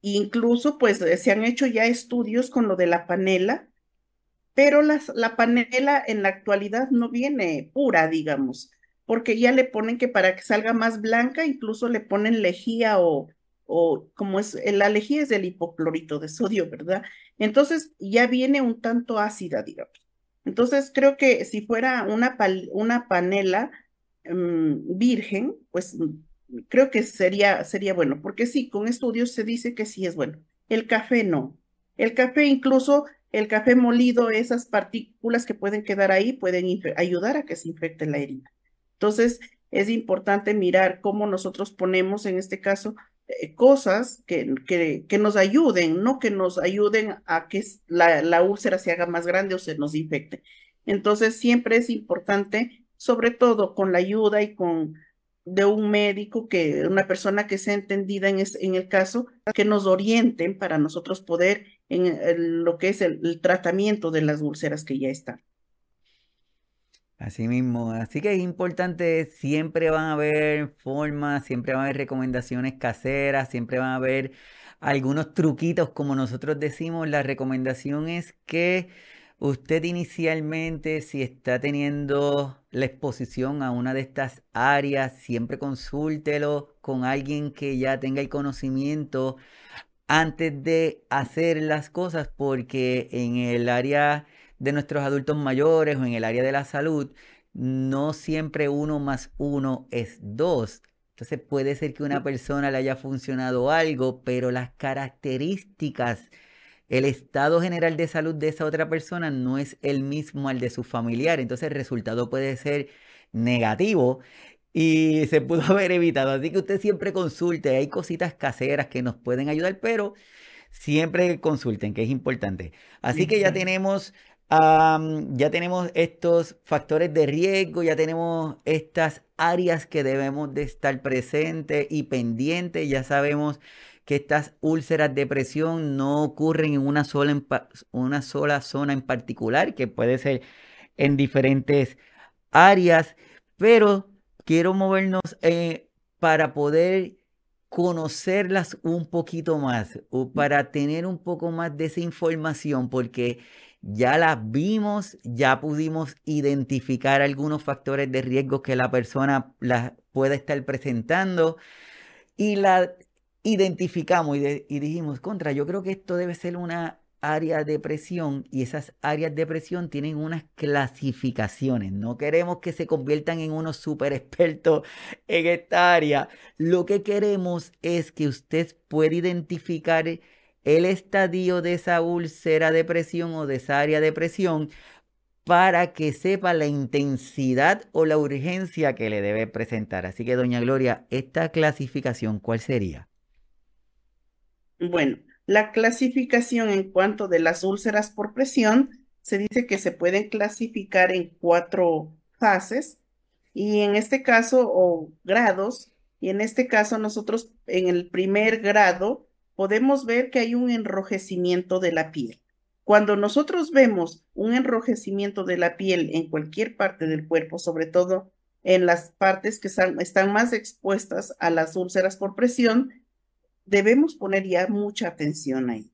Incluso, pues, se han hecho ya estudios con lo de la panela, pero las, la panela en la actualidad no viene pura, digamos, porque ya le ponen que para que salga más blanca, incluso le ponen lejía o, o como es, la lejía es del hipoclorito de sodio, ¿verdad? Entonces ya viene un tanto ácida, digamos. Entonces creo que si fuera una, una panela mm, virgen, pues creo que sería, sería bueno, porque sí, con estudios se dice que sí es bueno. El café no. El café, incluso el café molido, esas partículas que pueden quedar ahí pueden ayudar a que se infecte la herida. Entonces, es importante mirar cómo nosotros ponemos, en este caso, eh, cosas que, que, que, nos ayuden, no que nos ayuden a que la, la úlcera se haga más grande o se nos infecte. Entonces, siempre es importante, sobre todo con la ayuda y con de un médico, que una persona que sea entendida en, en el caso, que nos orienten para nosotros poder en, lo que es el, tratamiento de las úlceras que ya están. Así mismo, así que es importante, siempre van a haber formas, siempre van a haber recomendaciones caseras, siempre van a haber algunos truquitos, como nosotros decimos, la recomendación es que Usted inicialmente, si está teniendo la exposición a una de estas áreas, siempre consúltelo con alguien que ya tenga el conocimiento antes de hacer las cosas, porque en el área de nuestros adultos mayores o en el área de la salud, no siempre uno más uno es dos. Entonces puede ser que una persona le haya funcionado algo, pero las características el estado general de salud de esa otra persona no es el mismo al de su familiar. Entonces el resultado puede ser negativo y se pudo [laughs] haber evitado. Así que usted siempre consulte. Hay cositas caseras que nos pueden ayudar, pero siempre consulten, que es importante. Así que ya tenemos, ya tenemos estos factores de riesgo, ya tenemos estas áreas que debemos de estar presentes y pendientes. Ya sabemos que estas úlceras de presión no ocurren en una sola, una sola zona en particular, que puede ser en diferentes áreas, pero quiero movernos eh, para poder conocerlas un poquito más o para tener un poco más de esa información, porque ya las vimos, ya pudimos identificar algunos factores de riesgo que la persona las puede estar presentando y la identificamos y, dijimos, contra, yo creo que esto debe ser una área de presión y esas áreas de presión tienen unas clasificaciones. No queremos que se conviertan en unos super expertos en esta área. Lo que queremos es que usted pueda identificar el estadio de esa úlcera de presión o de esa área de presión para que sepa la intensidad o la urgencia que le debe presentar. Así que, doña Gloria, esta clasificación, ¿cuál sería? Bueno, la clasificación en cuanto de las úlceras por presión se dice que se pueden clasificar en cuatro fases. y en este caso, o grados, y en este caso nosotros en el primer grado podemos ver que hay un enrojecimiento de la piel. Cuando nosotros vemos un enrojecimiento de la piel en cualquier parte del cuerpo, sobre todo en las partes que están, están más expuestas a las úlceras por presión, debemos poner ya mucha atención ahí.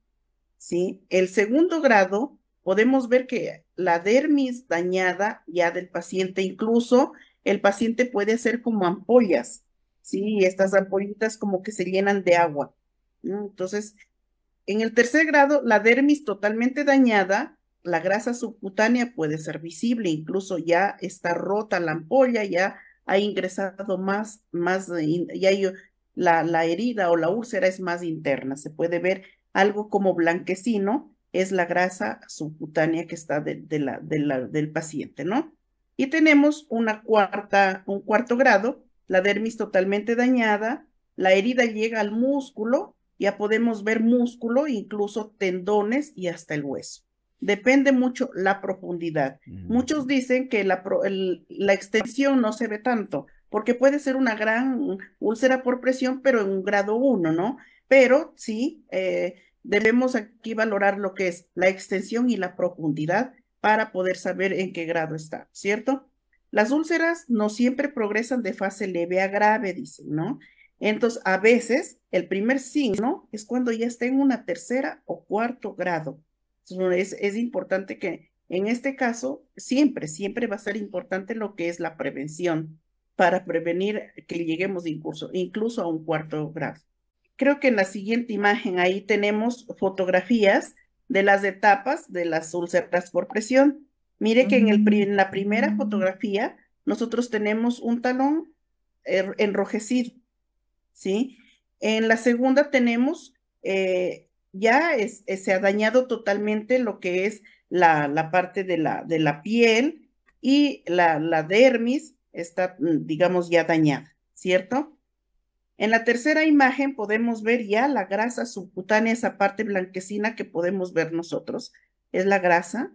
¿sí? El segundo grado, podemos ver que la dermis dañada ya del paciente, incluso el paciente puede hacer como ampollas, ¿sí? Estas ampollitas como que se llenan de agua. Entonces, en el tercer grado, la dermis totalmente dañada, la grasa subcutánea puede ser visible, incluso ya está rota la ampolla, ya ha ingresado más, más, ya la, la herida o la úlcera es más interna, se puede ver algo como blanquecino, es la grasa subcutánea que está de, la, del paciente, ¿no? Y tenemos una cuarta, un cuarto grado, la dermis totalmente dañada, la herida llega al músculo, ya podemos ver músculo, incluso tendones y hasta el hueso. Depende mucho la profundidad. Muchos dicen que la, la extensión no se ve tanto, porque puede ser una gran úlcera por presión, pero en un grado 1, ¿no? Pero sí, eh, debemos aquí valorar lo que es la extensión y la profundidad para poder saber en qué grado está, ¿cierto? Las úlceras no siempre progresan de fase leve a grave, dicen, ¿no? Entonces, a veces el primer signo es cuando ya está en una tercera o cuarto grado. Entonces, es, es importante que en este caso, siempre, siempre va a ser importante lo que es la prevención para prevenir que lleguemos incluso, incluso a un cuarto grado. Creo que en la siguiente imagen ahí tenemos fotografías de las etapas de las úlceras por presión. Mire que en, el, en la primera fotografía nosotros tenemos un talón er, enrojecido, ¿sí? En la segunda tenemos, eh, ya es, se ha dañado totalmente lo que es la, la parte de la, de la piel y la, la dermis está, digamos, ya dañada, ¿cierto? En la tercera imagen podemos ver ya la grasa subcutánea, esa parte blanquecina que podemos ver nosotros, es la grasa.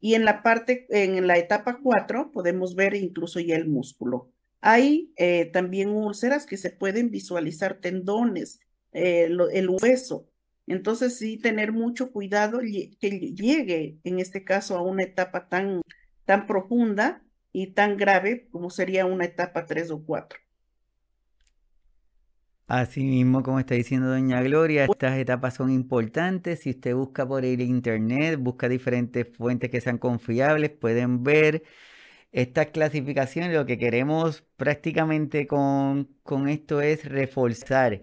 Y en la parte, en la etapa 4, podemos ver incluso ya el músculo. Hay eh, también úlceras que se pueden visualizar, tendones, eh, el hueso. Entonces sí, tener mucho cuidado que llegue, en este caso, a una etapa tan, tan profunda y tan grave como sería una etapa 3 o 4. Así mismo, como está diciendo doña Gloria, estas etapas son importantes. Si usted busca por el internet, busca diferentes fuentes que sean confiables, pueden ver estas clasificaciones. Lo que queremos prácticamente con, con esto es reforzar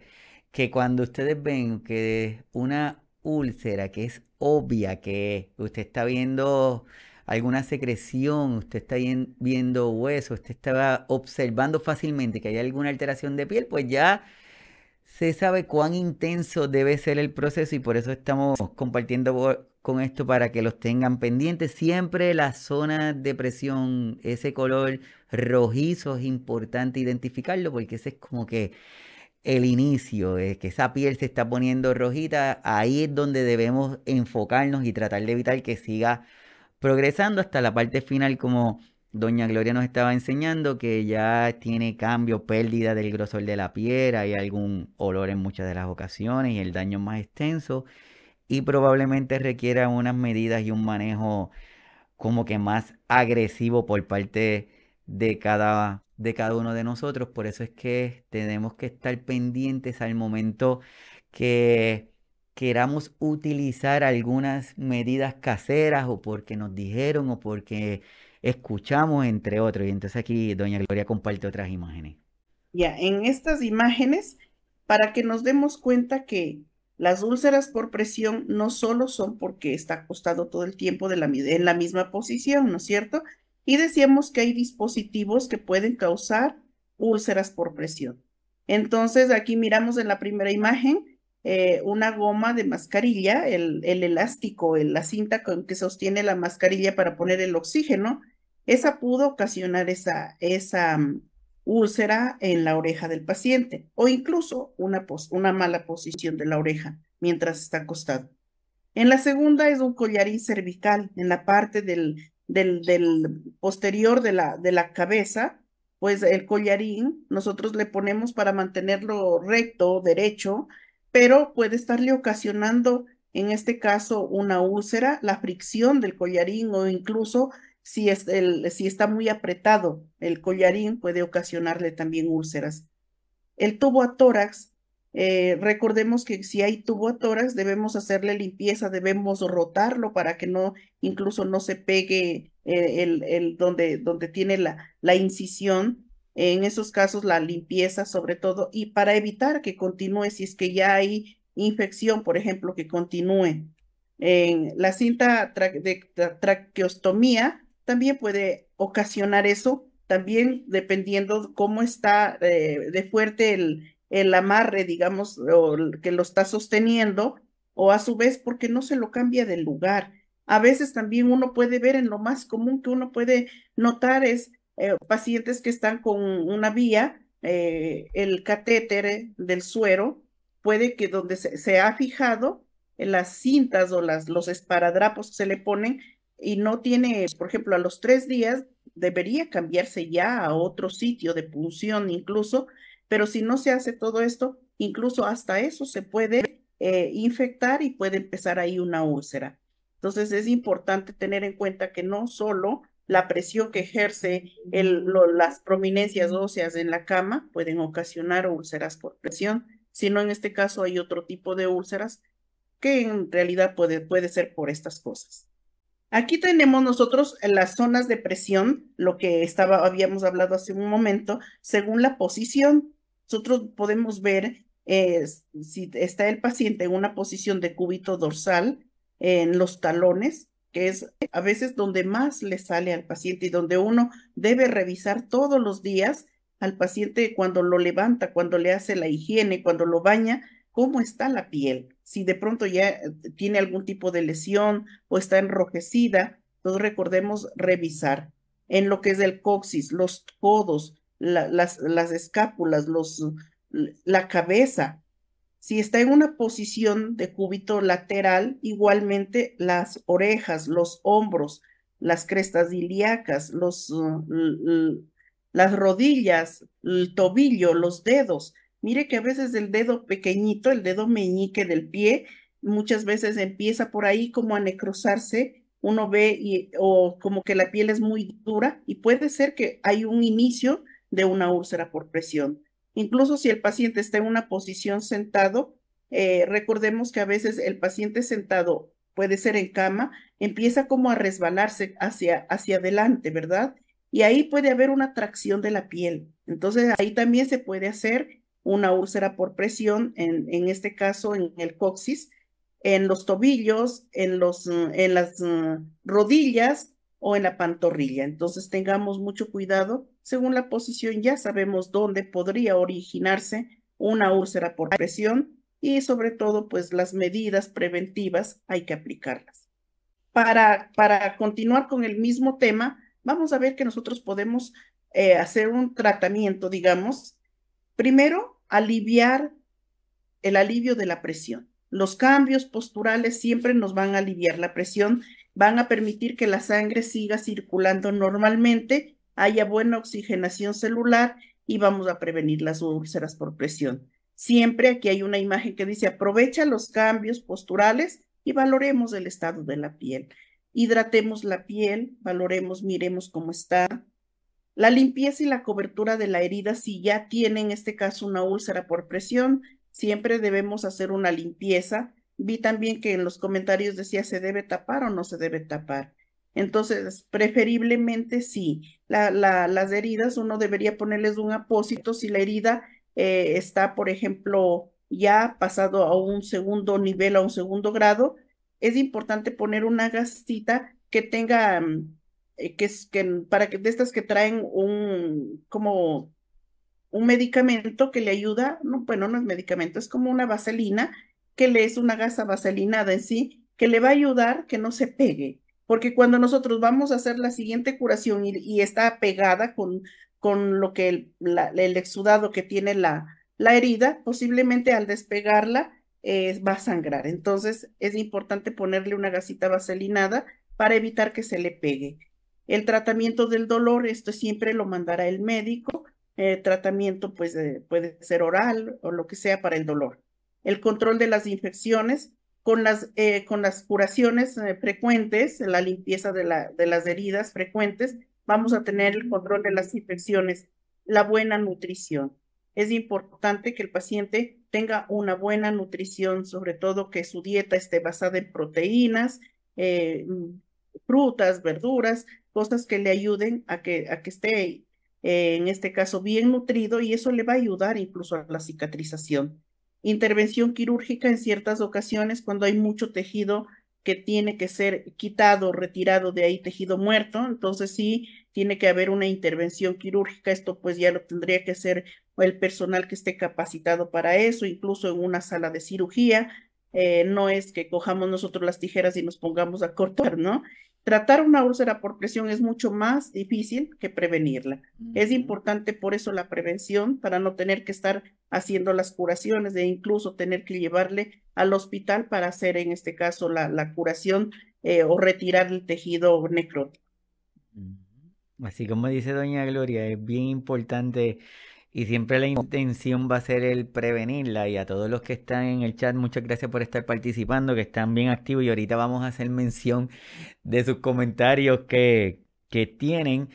que cuando ustedes ven que una úlcera que es obvia, que usted está viendo alguna secreción, usted está viendo hueso, usted está observando fácilmente que hay alguna alteración de piel, pues ya se sabe cuán intenso debe ser el proceso y por eso estamos compartiendo con esto para que los tengan pendientes. Siempre la zona de presión, ese color rojizo es importante identificarlo porque ese es como que el inicio, es que esa piel se está poniendo rojita, ahí es donde debemos enfocarnos y tratar de evitar que siga progresando hasta la parte final como Doña Gloria nos estaba enseñando que ya tiene cambio, pérdida del grosor de la piel, hay algún olor en muchas de las ocasiones y el daño más extenso y probablemente requiera unas medidas y un manejo como que más agresivo por parte de cada, de cada uno de nosotros. Por eso es que tenemos que estar pendientes al momento que queramos utilizar algunas medidas caseras o porque nos dijeron o porque escuchamos, entre otros. Y entonces aquí doña Gloria comparte otras imágenes. Ya, en estas imágenes, para que nos demos cuenta que las úlceras por presión no solo son porque está acostado todo el tiempo en la misma posición, ¿no es cierto? Y decíamos que hay dispositivos que pueden causar úlceras por presión. Entonces, aquí miramos en la primera imagen eh, una goma de mascarilla, el, el elástico, la cinta con que sostiene la mascarilla para poner el oxígeno, esa pudo ocasionar esa, esa mm, úlcera en la oreja del paciente o incluso una, una mala posición de la oreja mientras está acostado. En la segunda es un collarín cervical en la parte del, del, del posterior de la, de la cabeza pues el collarín nosotros le ponemos para mantenerlo recto, derecho, pero puede estarle ocasionando, en este caso, una úlcera, la fricción del collarín o incluso si, es si está muy apretado el collarín puede ocasionarle también úlceras. El tubo a tórax, eh, recordemos que si hay tubo a tórax debemos hacerle limpieza, debemos rotarlo para que no, incluso no se pegue eh, el, donde, donde tiene la incisión. En esos casos la limpieza sobre todo y para evitar que continúe, si es que ya hay infección, por ejemplo, que continúe. En la cinta de traqueostomía también puede ocasionar eso, también dependiendo cómo está eh, de fuerte el, el amarre, digamos, que lo está sosteniendo, o a su vez porque no se lo cambia de lugar. A veces también uno puede ver en lo más común que uno puede notar es eh, pacientes que están con una vía, eh, el catéter del suero, puede que donde se, ha fijado, las cintas o las, los esparadrapos se le ponen, y no tiene, por ejemplo, a los tres días debería cambiarse ya a otro sitio de punción incluso, pero si no se hace todo esto, incluso hasta eso se puede eh, infectar y puede empezar ahí una úlcera. Entonces es importante tener en cuenta que no solo la presión que ejerce el, las prominencias óseas en la cama pueden ocasionar úlceras por presión, sino en este caso hay otro tipo de úlceras que en realidad puede, puede ser por estas cosas. Aquí tenemos nosotros las zonas de presión, lo que estaba, habíamos hablado hace un momento, según la posición. Nosotros podemos ver eh, si está el paciente en una posición de cúbito dorsal, en los talones, que es a veces donde más le sale al paciente y donde uno debe revisar todos los días al paciente cuando lo levanta, cuando le hace la higiene, cuando lo baña, cómo está la piel si de pronto ya eh, tiene algún tipo de lesión o está enrojecida, entonces recordemos revisar en lo que es el coxis, los codos, las, las escápulas, la cabeza. Si está en una posición de cúbito lateral, igualmente las orejas, los hombros, las crestas ilíacas, los, las rodillas, el tobillo, los dedos, Mire que a veces el dedo pequeñito, el dedo meñique del pie, muchas veces empieza por ahí como a necrosarse, uno ve y, o como que la piel es muy dura y puede ser que hay un inicio de una úlcera por presión. Incluso si el paciente está en una posición sentado, eh, recordemos que a veces el paciente sentado puede ser en cama, empieza como a resbalarse hacia, hacia adelante, ¿verdad? Y ahí puede haber una tracción de la piel. Entonces ahí también se puede hacer una úlcera por presión, en, en este caso en el coxis, en los tobillos, en, los, mm, en las mm, rodillas o en la pantorrilla. Entonces tengamos mucho cuidado. Según la posición ya sabemos dónde podría originarse una úlcera por presión y sobre todo pues las medidas preventivas hay que aplicarlas. Para, para continuar con el mismo tema, vamos a ver que nosotros podemos eh, hacer un tratamiento, digamos, Primero, aliviar el alivio de la presión. Los cambios posturales siempre nos van a aliviar la presión, van a permitir que la sangre siga circulando normalmente, haya buena oxigenación celular y vamos a prevenir las úlceras por presión. Siempre aquí hay una imagen que dice aprovecha los cambios posturales y valoremos el estado de la piel. Hidratemos la piel, valoremos, miremos cómo está, la limpieza y la cobertura de la herida, si ya tiene en este caso una úlcera por presión, siempre debemos hacer una limpieza. Vi también que en los comentarios decía se debe tapar o no se debe tapar. Entonces, preferiblemente sí. La, las heridas uno debería ponerles un apósito si la herida eh, está, por ejemplo, ya pasado a un segundo nivel, a un segundo grado. Es importante poner una gasita que tenga mm, eh, que que para que de estas que traen un como un medicamento que le ayuda, no, bueno, no es medicamento, es como una vaselina que le es una gasa vaselinada en sí, que le va a ayudar que no se pegue, porque cuando nosotros vamos a hacer la siguiente curación y, está pegada con, con lo que el, exudado que tiene la, la herida, posiblemente al despegarla eh, va a sangrar. Entonces es importante ponerle una gasita vaselinada para evitar que se le pegue. El tratamiento del dolor, esto siempre lo mandará el médico. tratamiento pues puede ser oral o lo que sea para el dolor. El control de las infecciones, con las, eh, con las curaciones eh, frecuentes, la limpieza de, la, de las heridas frecuentes, vamos a tener el control de las infecciones, la buena nutrición. Es importante que el paciente tenga una buena nutrición, sobre todo que su dieta esté basada en proteínas, eh, frutas, verduras, cosas que le ayuden a que, a que esté, en este caso, bien nutrido y eso le va a ayudar incluso a la cicatrización intervención quirúrgica en ciertas ocasiones cuando hay mucho tejido que tiene que ser quitado, retirado de ahí tejido muerto, entonces sí tiene que haber una intervención quirúrgica, esto pues ya lo tendría que hacer el personal que esté capacitado para eso, incluso en una sala de cirugía, eh, no es que cojamos nosotros las tijeras y nos pongamos a cortar, ¿no? Tratar una úlcera por presión es mucho más difícil que prevenirla. Es importante por eso la prevención para no tener que estar haciendo las curaciones e incluso tener que llevarle al hospital para hacer en este caso la, la curación eh, o retirar el tejido necrótico. Así como dice doña Gloria, es bien importante y siempre la intención va a ser el prevenirla. Y a todos los que están en el chat, muchas gracias por estar participando, que están bien activos. Y ahorita vamos a hacer mención de sus comentarios que, que tienen.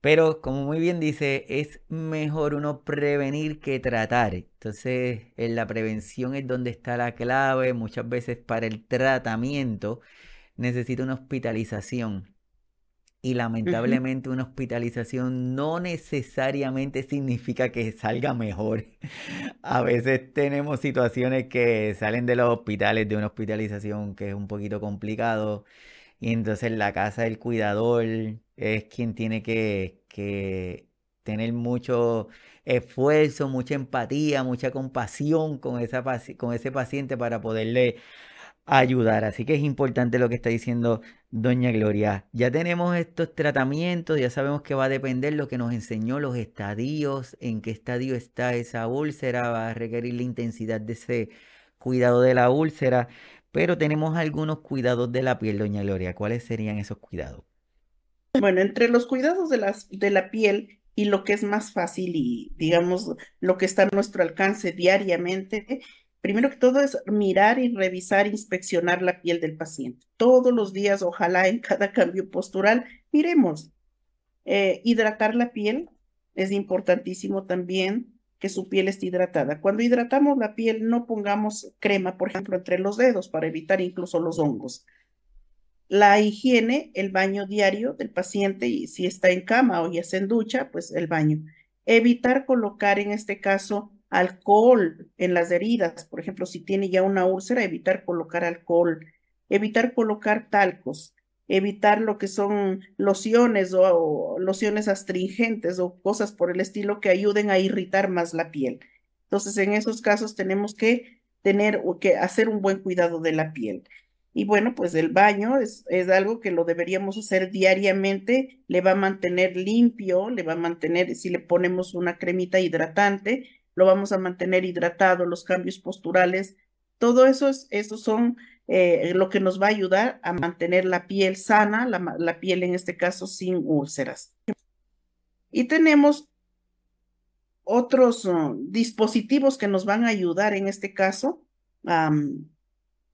Pero como muy bien dice, es mejor uno prevenir que tratar. Entonces, en la prevención es donde está la clave. Muchas veces para el tratamiento necesita una hospitalización y lamentablemente una hospitalización no necesariamente significa que salga mejor. [laughs] A veces tenemos situaciones que salen de los hospitales de una hospitalización que es un poquito complicado y entonces la casa del cuidador es quien tiene que, que tener mucho esfuerzo, mucha empatía, mucha compasión con, esa, con ese paciente para poderle ayudar. Así que es importante lo que está diciendo doña Gloria. Ya tenemos estos tratamientos, ya sabemos que va a depender lo que nos enseñó los estadios, en qué estadio está esa úlcera, va a requerir la intensidad de ese cuidado de la úlcera, pero tenemos algunos cuidados de la piel, doña Gloria. ¿Cuáles serían esos cuidados? Bueno, entre los cuidados de, las, de la piel y lo que es más fácil y digamos lo que está a nuestro alcance diariamente Primero que todo es mirar y revisar, inspeccionar la piel del paciente. Todos los días, ojalá en cada cambio postural, miremos. Eh, hidratar la piel es importantísimo también que su piel esté hidratada. Cuando hidratamos la piel, no pongamos crema, por ejemplo, entre los dedos para evitar incluso los hongos. La higiene, el baño diario del paciente y si está en cama o ya se en ducha, pues el baño. Evitar colocar en este caso alcohol en las heridas, por ejemplo, si tiene ya una úlcera, evitar colocar alcohol, evitar colocar talcos, evitar lo que son lociones o, lociones astringentes o cosas por el estilo que ayuden a irritar más la piel. Entonces, en esos casos tenemos que tener o que hacer un buen cuidado de la piel. Y bueno, pues el baño es, es, algo que lo deberíamos hacer diariamente, le va a mantener limpio, le va a mantener, si le ponemos una cremita hidratante, lo vamos a mantener hidratado, los cambios posturales, todo eso es, son eh, lo que nos va a ayudar a mantener la piel sana, la, piel en este caso sin úlceras. Y tenemos otros uh, dispositivos que nos van a ayudar en este caso,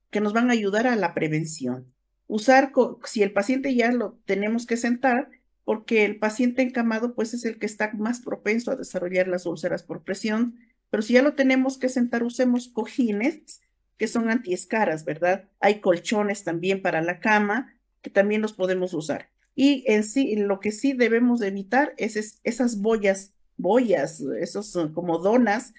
que nos van a ayudar a la prevención. Usar, si el paciente ya lo tenemos que sentar, porque el paciente encamado pues es el que está más propenso a desarrollar las úlceras por presión, pero si ya lo tenemos que sentar, usemos cojines que son antiescaras, ¿verdad? Hay colchones también para la cama que también los podemos usar. Y en sí, lo que sí debemos evitar es, esas boyas, boyas, esos son como donas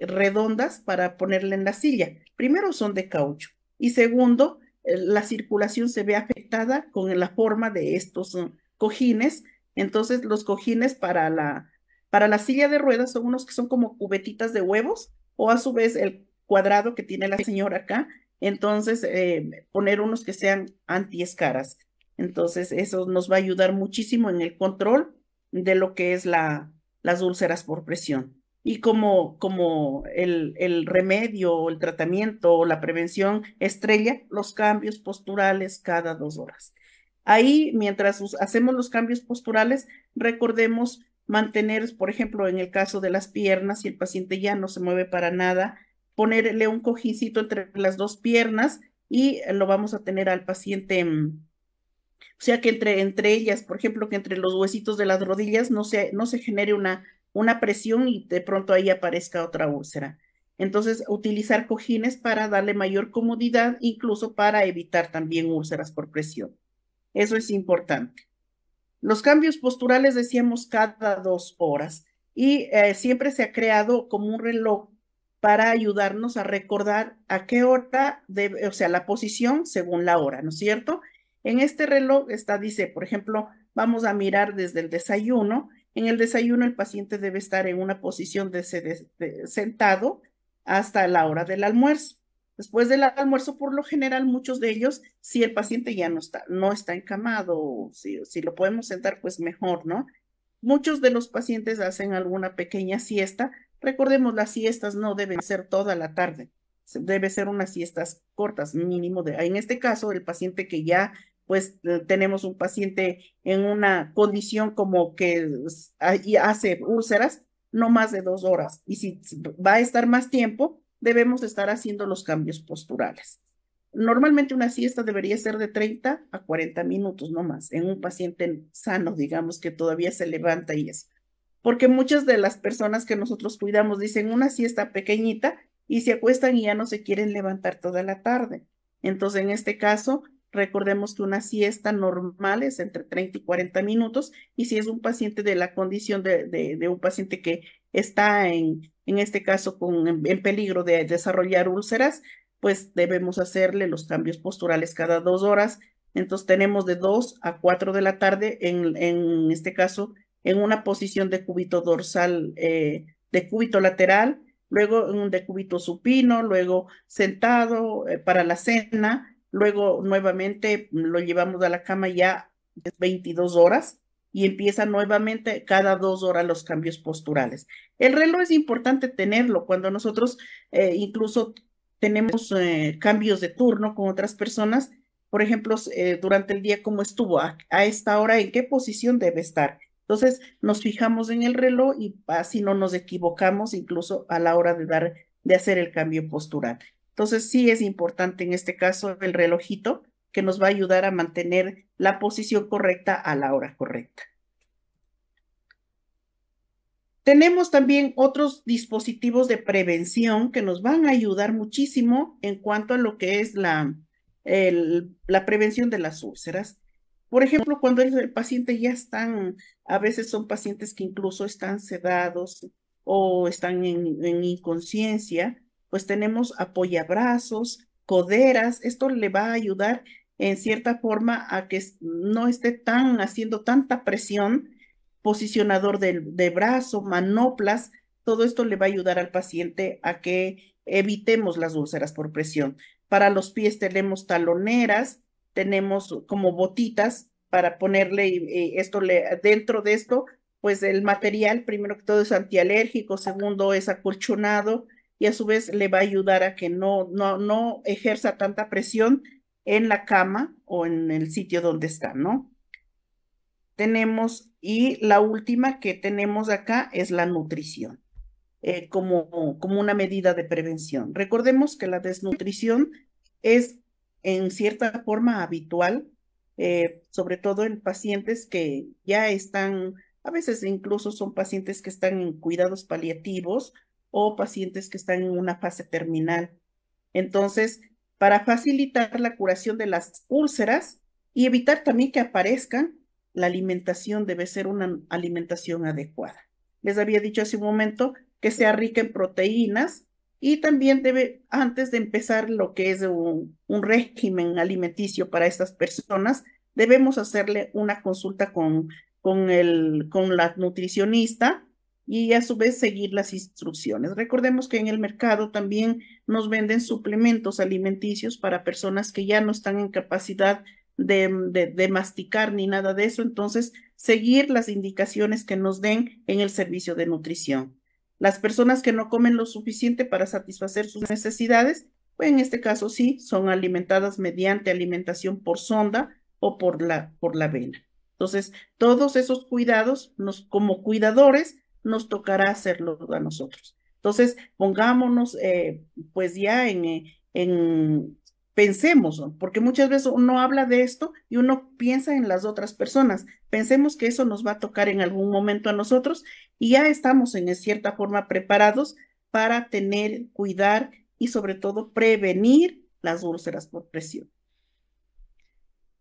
redondas para ponerle en la silla. Primero son de caucho y segundo, eh, la circulación se ve afectada con la forma de estos cojines. Entonces, los cojines para la, para la silla de ruedas son unos que son como cubetitas de huevos o a su vez el cuadrado que tiene la señora acá. Entonces, eh, poner unos que sean anti-escaras. Entonces, eso nos va a ayudar muchísimo en el control de lo que es la, las úlceras por presión. Y como, como el, el remedio, el tratamiento o la prevención estrella, los cambios posturales cada dos horas Ahí, mientras hacemos los cambios posturales, recordemos mantener, por ejemplo, en el caso de las piernas, si el paciente ya no se mueve para nada, ponerle un cojincito entre las dos piernas y lo vamos a tener al paciente, mm, o sea que entre, entre ellas, por ejemplo, que entre los huesitos de las rodillas no se, no se genere una, una presión y de pronto ahí aparezca otra úlcera. Entonces, utilizar cojines para darle mayor comodidad, incluso para evitar también úlceras por presión. Eso es importante. Los cambios posturales decíamos cada dos horas y eh, siempre se ha creado como un reloj para ayudarnos a recordar a qué hora debe, o sea, la posición según la hora, ¿no es cierto? En este reloj está, dice, por ejemplo, vamos a mirar desde el desayuno. En el desayuno el paciente debe estar en una posición de, sentado hasta la hora del almuerzo. Después del almuerzo, por lo general, muchos de ellos, si el paciente ya no está, no está encamado, si, lo podemos sentar, pues mejor, ¿no? Muchos de los pacientes hacen alguna pequeña siesta. Recordemos, las siestas no deben ser toda la tarde, debe ser unas siestas cortas, mínimo de, en este caso, el paciente que ya, pues eh, tenemos un paciente en una condición como que hace úlceras, no más de dos horas. Y si va a estar más tiempo, debemos estar haciendo los cambios posturales. Normalmente una siesta debería ser de 30 a 40 minutos, no más, en un paciente sano, digamos, que todavía se levanta y eso. Porque muchas de las personas que nosotros cuidamos dicen una siesta pequeñita y se acuestan y ya no se quieren levantar toda la tarde. Entonces, en este caso, recordemos que una siesta normal es entre 30 y 40 minutos y si es un paciente de la condición de, de un paciente que está en, en este caso con, en, peligro de desarrollar úlceras, pues debemos hacerle los cambios posturales cada dos horas. Entonces tenemos de dos a cuatro de la tarde, en, en este caso, en una posición de cúbito dorsal, eh, de cúbito lateral, luego en un decúbito supino, luego sentado eh, para la cena, luego nuevamente lo llevamos a la cama ya 22 horas y empieza nuevamente cada dos horas los cambios posturales. El reloj es importante tenerlo cuando nosotros eh, incluso tenemos eh, cambios de turno con otras personas, por ejemplo, eh, durante el día, cómo estuvo, a, esta hora, en qué posición debe estar. Entonces, nos fijamos en el reloj y así no nos equivocamos incluso a la hora de dar, de hacer el cambio postural. Entonces, sí es importante en este caso el relojito que nos va a ayudar a mantener la posición correcta a la hora correcta. Tenemos también otros dispositivos de prevención que nos van a ayudar muchísimo en cuanto a lo que es la, la prevención de las úlceras. Por ejemplo, cuando el, paciente ya están, a veces son pacientes que incluso están sedados o están en, en inconsciencia, pues tenemos apoyabrazos, coderas. Esto le va a ayudar en cierta forma a que no esté tan haciendo tanta presión posicionador de, brazo, manoplas, todo esto le va a ayudar al paciente a que evitemos las úlceras por presión. Para los pies tenemos taloneras, tenemos como botitas para ponerle esto le, dentro de esto, pues el material, primero que todo es antialérgico, segundo es acolchonado y a su vez le va a ayudar a que no, no, no ejerza tanta presión en la cama o en el sitio donde está, ¿no? tenemos, y la última que tenemos acá es la nutrición, eh, como, como una medida de prevención. Recordemos que la desnutrición es en cierta forma habitual, eh, sobre todo en pacientes que ya están, a veces incluso son pacientes que están en cuidados paliativos o pacientes que están en una fase terminal. Entonces, para facilitar la curación de las úlceras y evitar también que aparezcan, la alimentación debe ser una alimentación adecuada. Les había dicho hace un momento que sea rica en proteínas y también debe, antes de empezar lo que es un, régimen alimenticio para estas personas, debemos hacerle una consulta con, con, el, con la nutricionista y a su vez seguir las instrucciones. Recordemos que en el mercado también nos venden suplementos alimenticios para personas que ya no están en capacidad de, de, masticar ni nada de eso. Entonces, seguir las indicaciones que nos den en el servicio de nutrición. Las personas que no comen lo suficiente para satisfacer sus necesidades, pues en este caso sí, son alimentadas mediante alimentación por sonda o por la, por la vena. Entonces, todos esos cuidados, nos, como cuidadores, nos tocará hacerlo a nosotros. Entonces, pongámonos eh, pues ya en, eh, en, pensemos, porque muchas veces uno habla de esto y uno piensa en las otras personas. Pensemos que eso nos va a tocar en algún momento a nosotros y ya estamos en cierta forma preparados para tener, cuidar y sobre todo prevenir las úlceras por presión.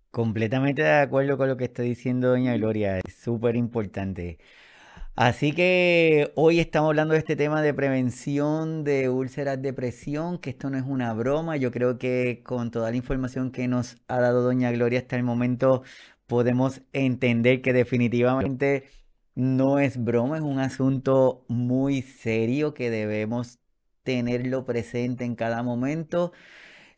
Completamente de acuerdo con lo que está diciendo doña Gloria, es súper importante. Así que hoy estamos hablando de este tema de prevención de úlceras de presión, que esto no es una broma. Yo creo que con toda la información que nos ha dado doña Gloria hasta el momento podemos entender que definitivamente no es broma, es un asunto muy serio que debemos tenerlo presente en cada momento.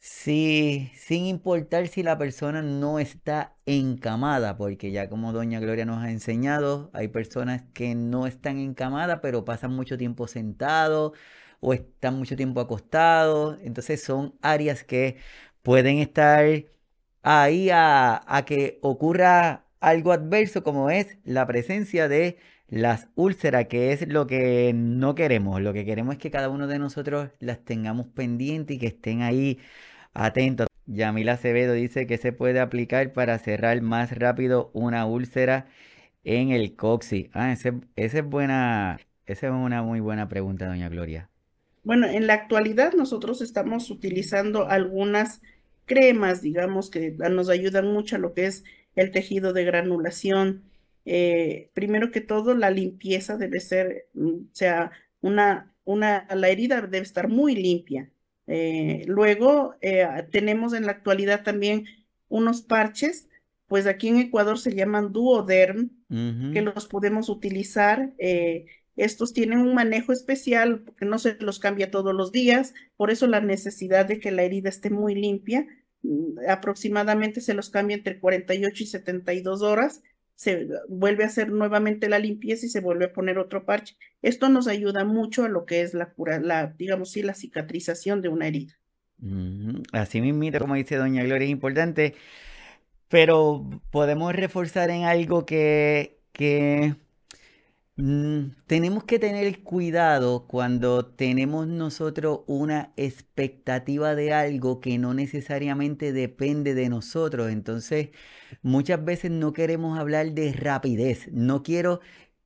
Sí, sin importar si la persona no está encamada, porque ya como doña Gloria nos ha enseñado, hay personas que no están encamadas, pero pasan mucho tiempo sentados o están mucho tiempo acostados. Entonces son áreas que pueden estar ahí a, a que ocurra algo adverso como es la presencia de las úlceras, que es lo que no queremos. Lo que queremos es que cada uno de nosotros las tengamos pendientes y que estén ahí atentos. Yamila Acevedo dice que se puede aplicar para cerrar más rápido una úlcera en el coxis. Ah, esa es buena, esa es una muy buena pregunta, doña Gloria. Bueno, en la actualidad nosotros estamos utilizando algunas cremas, digamos, que nos ayudan mucho a lo que es el tejido de granulación. Eh, primero que todo, la limpieza debe ser, mm, o sea, una, una, la herida debe estar muy limpia. Eh, luego, eh, tenemos en la actualidad también unos parches, pues aquí en Ecuador se llaman duoderm, que los podemos utilizar. estos tienen un manejo especial porque no se los cambia todos los días, por eso la necesidad de que la herida esté muy limpia Mm, aproximadamente se los cambia entre 48 y 72 horas, se vuelve a hacer nuevamente la limpieza y se vuelve a poner otro parche. Esto nos ayuda mucho a lo que es la cura, la, digamos sí, la cicatrización de una herida. Así mismo, como dice doña Gloria, es importante, pero podemos reforzar en algo que, que Mm, tenemos que tener cuidado cuando tenemos nosotros una expectativa de algo que no necesariamente depende de nosotros. Entonces, muchas veces no queremos hablar de rapidez. No quiero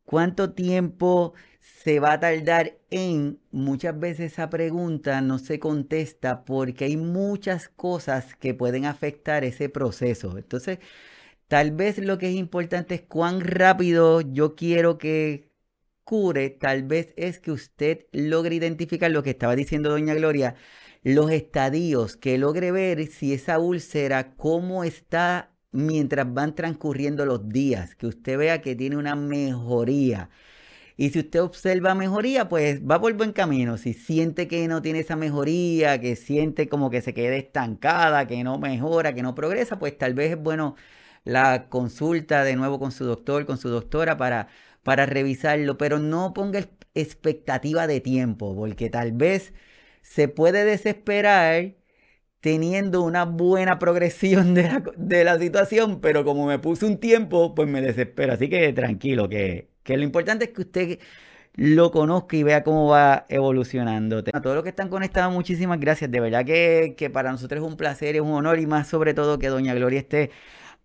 cuánto tiempo se va a tardar en, muchas veces esa pregunta no se contesta porque hay muchas cosas que pueden afectar ese proceso. Entonces, Tal vez lo que es importante es cuán rápido yo quiero que cure. Tal vez es que usted logre identificar lo que estaba diciendo doña Gloria, los estadios, que logre ver si esa úlcera, cómo está mientras van transcurriendo los días, que usted vea que tiene una mejoría. Y si usted observa mejoría, pues va por buen camino. Si siente que no tiene esa mejoría, que siente como que se queda estancada, que no mejora, que no progresa, pues tal vez es bueno la consulta de nuevo con su doctor, con su doctora, para, para revisarlo, pero no ponga expectativa de tiempo, porque tal vez se puede desesperar teniendo una buena progresión de la, de la situación, pero como me puso un tiempo, pues me desespero. Así que tranquilo, que, que lo importante es que usted lo conozca y vea cómo va evolucionando. A todos los que están conectados, muchísimas gracias. De verdad que, que para nosotros es un placer, es un honor y más sobre todo que Doña Gloria esté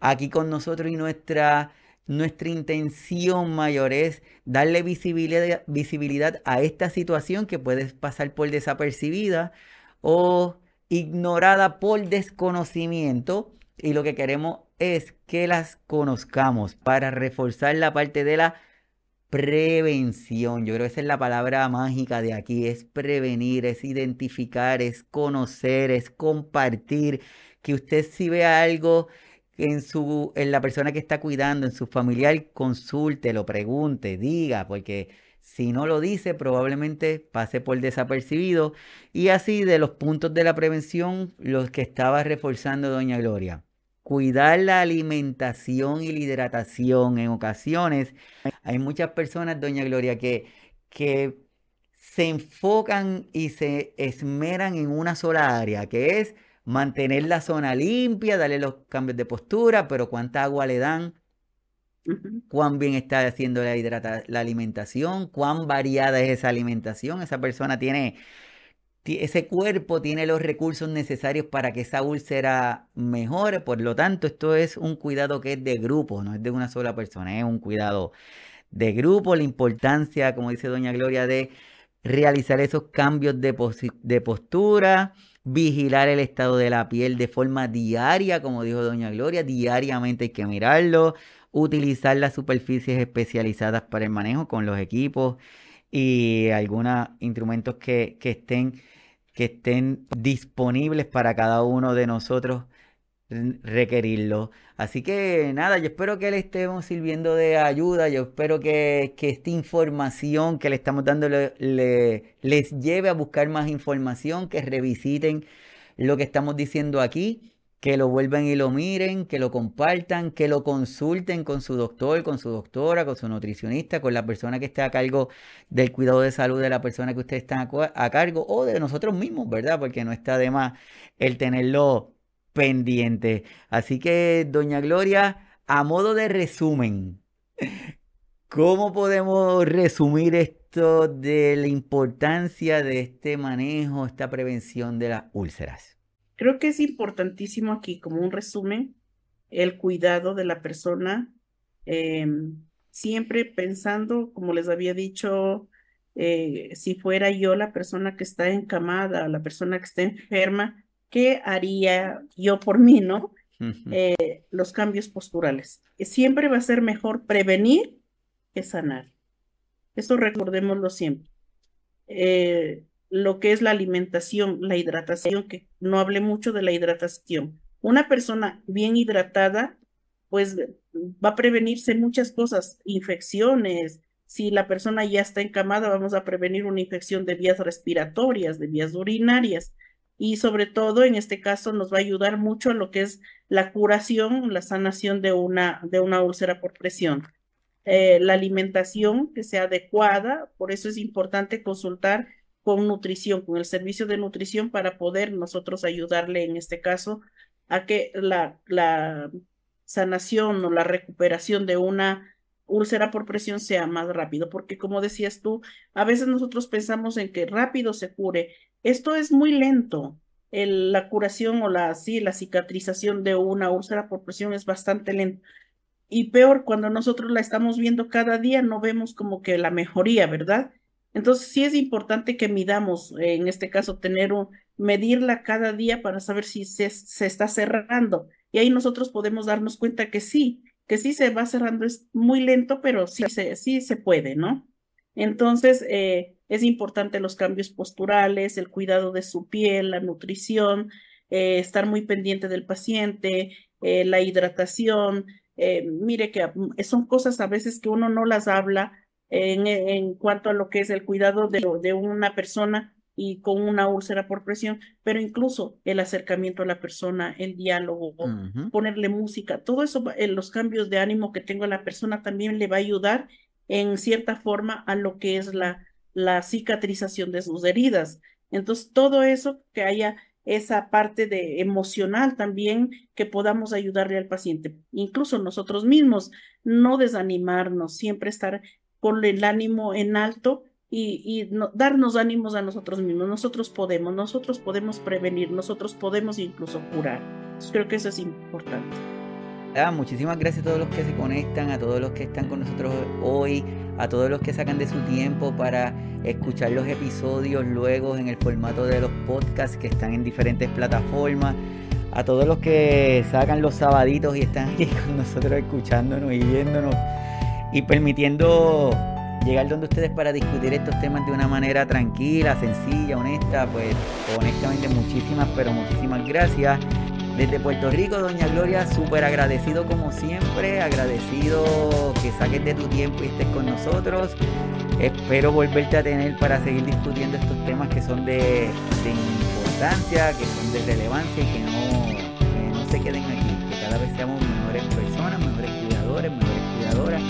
aquí con nosotros y nuestra, nuestra intención mayor es darle visibilidad, visibilidad a esta situación que puede pasar por desapercibida o ignorada por desconocimiento y lo que queremos es que las conozcamos para reforzar la parte de la prevención. Yo creo que esa es la palabra mágica de aquí, es prevenir, es identificar, es conocer, es compartir, que usted si ve algo en, su, en la persona que está cuidando, en su familiar, consulte, lo pregunte, diga, porque si no lo dice, probablemente pase por desapercibido. Y así de los puntos de la prevención, los que estaba reforzando doña Gloria. Cuidar la alimentación y la hidratación. En ocasiones hay muchas personas, doña Gloria, que, que se enfocan y se esmeran en una sola área, que es mantener la zona limpia, darle los cambios de postura, pero cuánta agua le dan, cuán bien está haciendo la, hidrata la alimentación, cuán variada es esa alimentación. Esa persona tiene, ese cuerpo tiene los recursos necesarios para que esa úlcera mejore. Por lo tanto, esto es un cuidado que es de grupo, no es de una sola persona, es un cuidado de grupo. La importancia, como dice doña Gloria, de realizar esos cambios de, de postura vigilar el estado de la piel de forma diaria, como dijo doña Gloria, diariamente hay que mirarlo, utilizar las superficies especializadas para el manejo con los equipos y algunos instrumentos que, que estén, que estén disponibles para cada uno de nosotros requerirlo. Así que nada, yo espero que le estemos sirviendo de ayuda, yo espero que, esta información que le estamos dando le, les lleve a buscar más información, que revisiten lo que estamos diciendo aquí, que lo vuelvan y lo miren, que lo compartan, que lo consulten con su doctor, con su doctora, con su nutricionista, con la persona que esté a cargo del cuidado de salud de la persona que ustedes están a cargo o de nosotros mismos, ¿verdad? Porque no está de más el tenerlo pendiente. Así que, doña Gloria, a modo de resumen, ¿cómo podemos resumir esto de la importancia de este manejo, esta prevención de las úlceras? Creo que es importantísimo aquí, como un resumen, el cuidado de la persona, em, siempre pensando, como les había dicho, eh, si fuera yo la persona que está encamada, la persona que está enferma, ¿qué haría yo por mí, no? Eh, los cambios posturales. Siempre va a ser mejor prevenir que sanar. Eso recordémoslo siempre. Eh, lo que es la alimentación, la hidratación, que no hablé mucho de la hidratación. Una persona bien hidratada, pues va a prevenirse muchas cosas, infecciones. Si la persona ya está encamada, vamos a prevenir una infección de vías respiratorias, de vías urinarias y sobre todo en este caso nos va a ayudar mucho lo que es la curación, la sanación de una, de una úlcera por presión. Eh, la alimentación que sea adecuada, por eso es importante consultar con nutrición, con el servicio de nutrición para poder nosotros ayudarle en este caso a que la, la sanación o la recuperación de una úlcera por presión sea más rápido, porque como decías tú, a veces nosotros pensamos en que rápido se cure esto es muy lento. la curación o la, sí, la cicatrización de una úlcera por presión es bastante lento. Y peor, cuando nosotros la estamos viendo cada día, no vemos como que la mejoría, ¿verdad? Entonces sí es importante que midamos, en este caso, tener un, medirla cada día para saber si se, se está cerrando. Y ahí nosotros podemos darnos cuenta que sí, que sí se va cerrando, es muy lento, pero sí se, sí se puede, ¿no? Entonces, eh, es importante los cambios posturales, el cuidado de su piel, la nutrición, eh, estar muy pendiente del paciente, eh, la hidratación. Eh, mire que mm, son cosas a veces que uno no las habla en, en cuanto a lo que es el cuidado de, de, una persona y con una úlcera por presión, pero incluso el acercamiento a la persona, el diálogo, ponerle música, todo eso, los cambios de ánimo que tengo a la persona también le va a ayudar en cierta forma a lo que es la, la cicatrización de sus heridas. Entonces, todo eso, que haya esa parte de emocional también, que podamos ayudarle al paciente, incluso nosotros mismos, no desanimarnos, siempre estar con el ánimo en alto y, darnos ánimos a nosotros mismos. Nosotros podemos, nosotros podemos prevenir, nosotros podemos incluso curar. creo que eso es importante. Ah, muchísimas gracias a todos los que se conectan, a todos los que están con nosotros hoy, a todos los que sacan de su tiempo para escuchar los episodios luego en el formato de los podcasts que están en diferentes plataformas, a todos los que sacan los sabaditos y están aquí [laughs] con nosotros escuchándonos y viéndonos y permitiendo llegar donde ustedes para discutir estos temas de una manera tranquila, sencilla, honesta, pues honestamente muchísimas, pero muchísimas gracias. Desde Puerto Rico, Doña Gloria, súper agradecido como siempre, agradecido que saques de tu tiempo y estés con nosotros. Espero volverte a tener para seguir discutiendo estos temas que son de, importancia, que son de relevancia y que no, no se queden aquí, que cada vez seamos mejores personas, mejores cuidadores, mejores cuidadoras,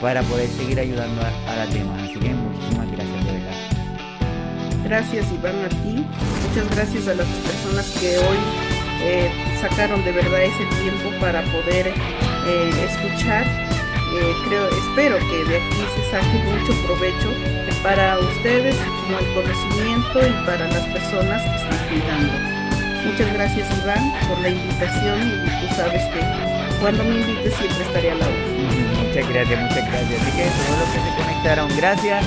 para poder seguir ayudando a, a las demás. Así que muchísimas gracias de verdad. gracias Iván a ti, muchas gracias a las personas que hoy eh, sacaron de verdad ese tiempo para poder eh, escuchar. Eh, creo, espero que de aquí se saque mucho provecho para ustedes como el conocimiento y para las personas que están cuidando. Muchas gracias Iván por la invitación y tú sabes que cuando me invites siempre estaré a la hora. Muchas gracias, muchas gracias. Así que todos los que se conectaron, gracias.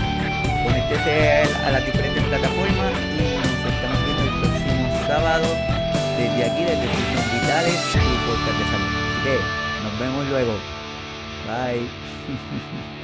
Conéctese a las diferentes plataformas y nos estamos viendo el próximo sábado desde aquí, desde Signos Vitales y Podcast de Salud. Así que nos vemos luego. Bye. [laughs]